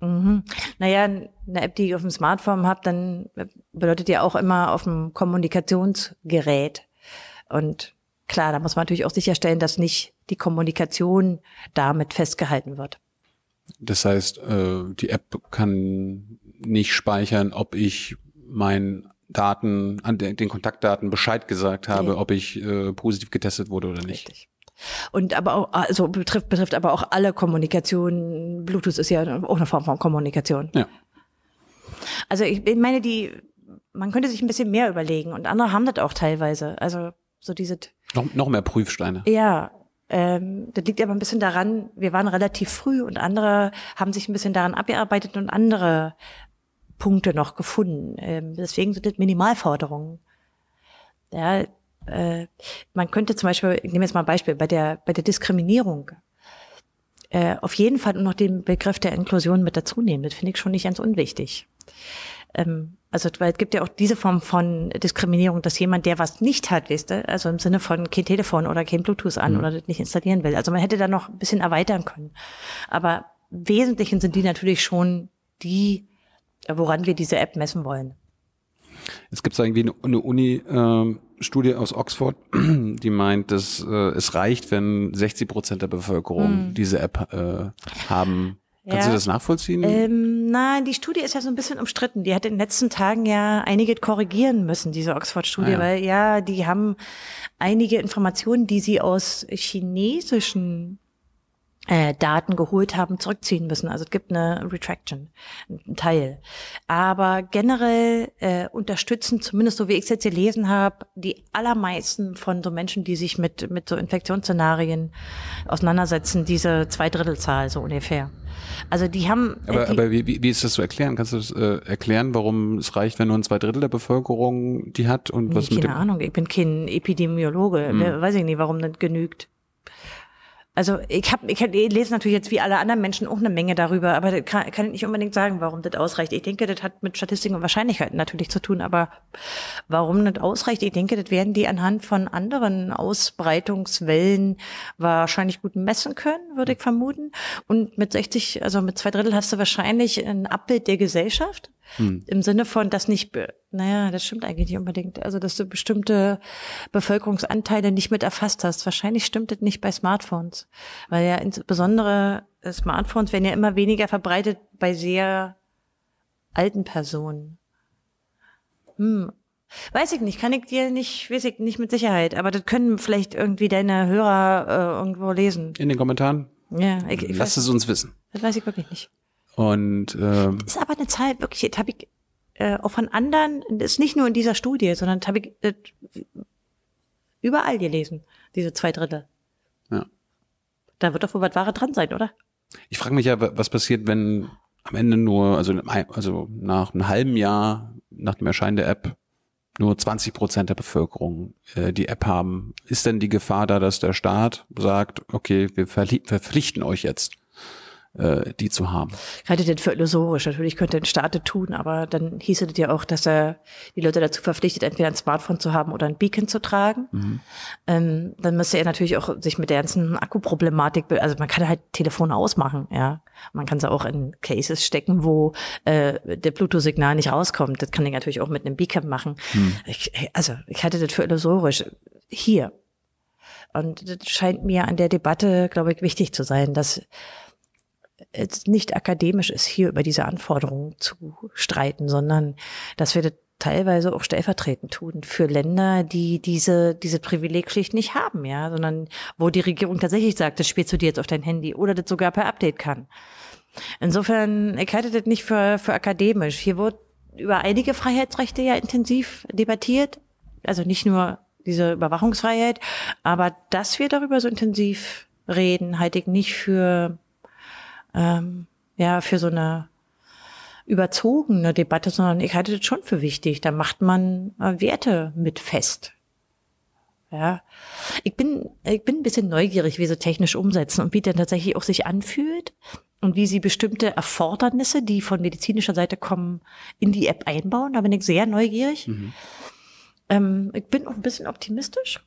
S1: Mhm. Naja, eine App, die ich auf dem Smartphone habe, dann bedeutet ja auch immer auf dem Kommunikationsgerät. Und klar, da muss man natürlich auch sicherstellen, dass nicht die Kommunikation damit festgehalten wird.
S2: Das heißt, äh, die App kann nicht speichern, ob ich meinen Daten, an den Kontaktdaten Bescheid gesagt habe,
S1: Nee.
S2: ob ich äh, positiv getestet wurde oder nicht.
S1: Richtig. Und aber auch, also betrifft, betrifft aber auch alle Kommunikation. Bluetooth ist ja auch eine Form von Kommunikation.
S2: Ja.
S1: Also ich meine, die, man könnte sich ein bisschen mehr überlegen und andere haben das auch teilweise. Also so diese,
S2: Noch, noch mehr Prüfsteine.
S1: ja, ähm, das liegt aber ein bisschen daran, wir waren relativ früh und andere haben sich ein bisschen daran abgearbeitet und andere Punkte noch gefunden. Ähm, deswegen sind das Minimalforderungen. Ja, äh, man könnte zum Beispiel, ich nehme jetzt mal ein Beispiel, bei der, bei der Diskriminierung äh, auf jeden Fall noch den Begriff der Inklusion mit dazu nehmen. Das finde ich schon nicht ganz unwichtig. Ähm, also, weil es gibt ja auch diese Form von Diskriminierung, dass jemand, der was nicht hat, weißt du, also im Sinne von kein Telefon oder kein Bluetooth an oder das nicht installieren will. Also man hätte da noch ein bisschen erweitern können. Aber im Wesentlichen sind die natürlich schon die, woran wir diese App messen wollen.
S2: Jetzt gibt es irgendwie eine, Uni-Studie aus Oxford, die meint, dass äh, es reicht, wenn 60 Prozent der Bevölkerung diese App äh, haben. Kannst
S1: Ja.
S2: du das nachvollziehen?
S1: Ähm, na, die Studie ist ja so ein bisschen umstritten. Die hat in den letzten Tagen ja einige korrigieren müssen, diese Oxford-Studie,
S2: Ah, ja.
S1: weil ja, die haben einige Informationen, die sie aus chinesischen äh, Daten geholt haben, zurückziehen müssen. Also es gibt eine Retraction, ein Teil. Aber generell äh, unterstützen, zumindest so wie ich es jetzt gelesen habe, die allermeisten von so Menschen, die sich mit, mit so Infektionsszenarien auseinandersetzen, diese Zweidrittelzahl so ungefähr. Also die haben äh,
S2: aber
S1: die,
S2: aber wie, wie, ist das zu erklären? Kannst du das äh, erklären, warum es reicht, wenn nur ein zwei Drittel der Bevölkerung die hat und was
S1: Nee,
S2: mit
S1: keine Ahnung, ich bin kein Epidemiologe. Wer- Weiß ich nicht, warum das genügt. Also ich habe, ich, hab- ich lese natürlich jetzt wie alle anderen Menschen auch eine Menge darüber, aber kann, kann ich nicht unbedingt sagen, warum das ausreicht. Ich denke, das hat mit Statistiken und Wahrscheinlichkeiten natürlich zu tun, aber warum das ausreicht, ich denke, das werden die anhand von anderen Ausbreitungswellen wahrscheinlich gut messen können, würde ich vermuten. Und mit 60, also mit zwei Drittel hast du wahrscheinlich ein Abbild der Gesellschaft. Im Sinne von, dass nicht, naja, das stimmt eigentlich nicht unbedingt. Also, dass du bestimmte Bevölkerungsanteile nicht mit erfasst hast. Wahrscheinlich stimmt das nicht bei Smartphones. Weil ja insbesondere äh, Smartphones werden ja immer weniger verbreitet bei sehr alten Personen. Hm. Weiß ich nicht, kann ich dir nicht, weiß ich nicht mit Sicherheit, aber das können vielleicht irgendwie deine Hörer äh, irgendwo lesen.
S2: in den Kommentaren?
S1: Ja, ich, ich
S2: Lass
S1: weiß,
S2: es uns wissen.
S1: das weiß ich wirklich nicht.
S2: Und ähm,
S1: ist aber eine Zahl, wirklich, das habe ich äh, auch von anderen, das ist nicht nur in dieser Studie, sondern das habe ich äh, überall gelesen, diese zwei Drittel.
S2: Ja.
S1: Da wird doch wohl was Wahre dran sein, oder?
S2: ich frage mich ja, wa- was passiert, wenn am Ende nur, also, also nach einem halben Jahr nach dem Erscheinen der App nur 20 Prozent der Bevölkerung äh, die App haben. Ist denn die Gefahr da, dass der Staat sagt, okay, wir verpflichten euch jetzt, äh, die zu haben?
S1: Ich halte das für illusorisch. Natürlich könnte ein Staat das tun, aber dann hieße das ja auch, dass er die Leute dazu verpflichtet, entweder ein Smartphone zu haben oder ein Beacon zu tragen. Ähm, dann müsste er natürlich auch sich mit der ganzen Akkuproblematik, also man kann halt Telefone ausmachen, ja. Man kann sie auch in Cases stecken, wo äh, der Bluetooth-Signal nicht rauskommt. Das kann ich natürlich auch mit einem Beacon machen. Ich, also ich halte das für illusorisch. Hier. Und das scheint mir an der Debatte, glaube ich, wichtig zu sein, dass es nicht akademisch ist, hier über diese Anforderungen zu streiten, sondern dass wir das teilweise auch stellvertretend tun für Länder, die diese, diese Privileg schlicht nicht haben, ja, sondern wo die Regierung tatsächlich sagt, das spielst du dir jetzt auf dein Handy oder das sogar per Update kann. Insofern, ich halte das nicht für, für akademisch. Hier wird über einige Freiheitsrechte ja intensiv debattiert. Also nicht nur diese Überwachungsfreiheit, aber dass wir darüber so intensiv reden, halte ich nicht für, ähm, ja, für so eine überzogene Debatte, sondern ich halte das schon für wichtig. Da macht man äh, Werte mit fest. Ja, ich bin, ich bin ein bisschen neugierig, wie sie technisch umsetzen und wie dann tatsächlich auch sich anfühlt und wie sie bestimmte Erfordernisse, die von medizinischer Seite kommen, in die App einbauen. Da bin ich sehr neugierig. Ähm, ich bin auch ein bisschen optimistisch.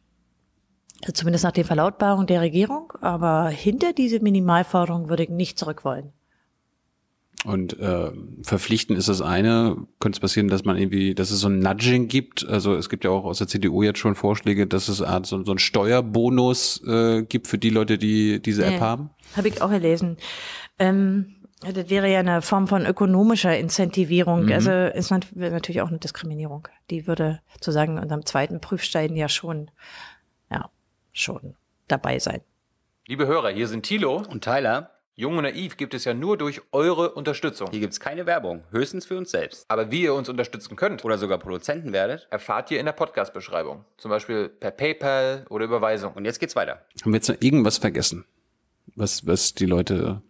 S1: Zumindest nach den Verlautbarungen der Regierung. Aber hinter diese Minimalforderung würde ich nicht zurück wollen.
S2: Und äh, verpflichten ist das eine. Könnte es passieren, dass man irgendwie, dass es so ein Nudging gibt. Also es gibt ja auch aus der CDU jetzt schon Vorschläge, dass es Art so, so einen Steuerbonus äh, gibt für die Leute, die diese App
S1: Ja.
S2: haben.
S1: Habe ich auch gelesen. Ähm, das wäre ja eine Form von ökonomischer Incentivierung. Also ist nat natürlich auch eine Diskriminierung. Die würde sozusagen unserem zweiten Prüfstein ja schon, schon dabei sein.
S3: Liebe Hörer, hier sind Thilo.
S4: Und Tyler,
S3: Jung und Naiv gibt es ja nur durch eure Unterstützung.
S4: hier gibt's keine Werbung, höchstens für uns selbst.
S3: Aber wie ihr uns unterstützen könnt,
S4: Oder sogar Produzenten werdet.
S3: erfahrt ihr in der Podcast-Beschreibung. Zum Beispiel per PayPal oder Überweisung.
S4: Und jetzt geht's weiter.
S2: Haben wir jetzt noch irgendwas vergessen, was, was die Leute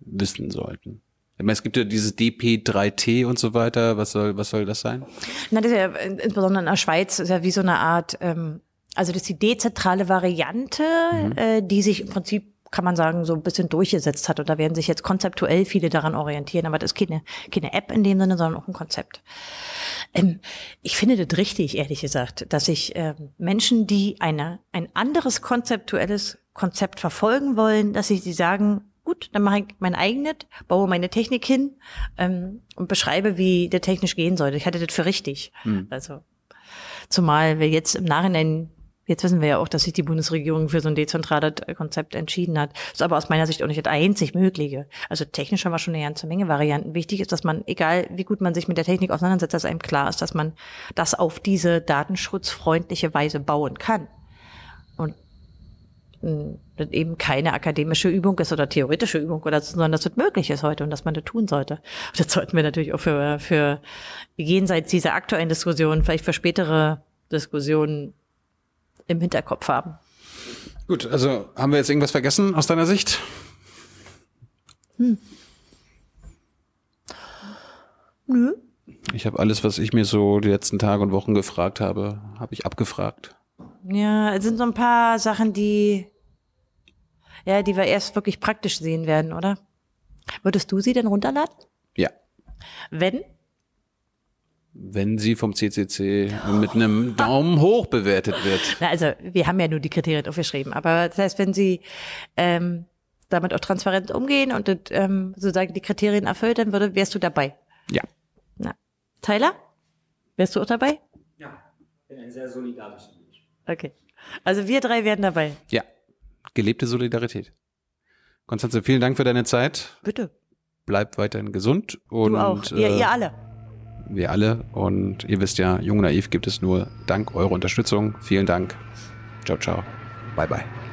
S2: wissen sollten? Ich meine, es gibt ja dieses DP3T und so weiter. Was soll, was soll das sein?
S1: Na, das ist ja in- insbesondere in der Schweiz ist ja wie so eine Art, ähm, also das ist die dezentrale Variante, äh, die sich im Prinzip kann man sagen, so ein bisschen durchgesetzt hat. Und da werden sich jetzt konzeptuell viele daran orientieren. Aber das ist keine, keine App in dem Sinne, sondern auch ein Konzept. Ähm, ich finde das richtig, ehrlich gesagt, dass sich ähm, Menschen, die eine, ein anderes konzeptuelles Konzept verfolgen wollen, dass sie sie sagen, gut, dann mache ich mein eigenes, baue meine Technik hin ähm, und beschreibe, wie der technisch gehen sollte. Ich hatte das für richtig. Also zumal wir jetzt im Nachhinein Jetzt wissen wir ja auch, dass sich die Bundesregierung für so ein dezentrales Konzept entschieden hat. Ist aber aus meiner Sicht auch nicht das einzig Mögliche. Also technisch haben wir schon eine ganze Menge Varianten. Wichtig ist, dass man, egal wie gut man sich mit der Technik auseinandersetzt, dass einem klar ist, dass man das auf diese datenschutzfreundliche Weise bauen kann. Und das eben keine akademische Übung ist oder theoretische Übung oder so, sondern dass das möglich ist heute und dass man das tun sollte. Und das sollten wir natürlich auch für, für jenseits dieser aktuellen Diskussion, vielleicht für spätere Diskussionen im Hinterkopf haben.
S2: Gut, also haben wir jetzt irgendwas vergessen aus deiner Sicht?
S1: Nö.
S2: Ich habe alles, was ich mir so die letzten Tage und Wochen gefragt habe, habe ich abgefragt.
S1: Ja, es sind so ein paar Sachen, die, ja, die wir erst wirklich praktisch sehen werden, oder? Würdest du sie denn runterladen?
S2: Ja.
S1: Wenn?
S2: Wenn sie vom CCC mit einem Daumen hoch bewertet wird.
S1: Na, also, wir haben ja nur die Kriterien aufgeschrieben, aber das heißt, wenn sie ähm, damit auch transparent umgehen und ähm, sozusagen die Kriterien erfüllt, dann würde, wärst du dabei.
S2: Ja.
S1: Na. Tyler? Wärst du auch dabei?
S5: Ja, bin ein sehr solidarischer Mensch.
S1: Okay. Also wir drei werden dabei.
S2: Ja. Gelebte Solidarität. Konstanze, vielen Dank für deine Zeit.
S1: Bitte.
S2: Bleib weiterhin gesund und
S1: Du auch. ihr,
S2: äh,
S1: ihr alle.
S2: Wir alle. Und ihr wisst ja, Jung und Naiv gibt es nur dank eurer Unterstützung. Vielen Dank. Ciao, ciao. Bye. Bye.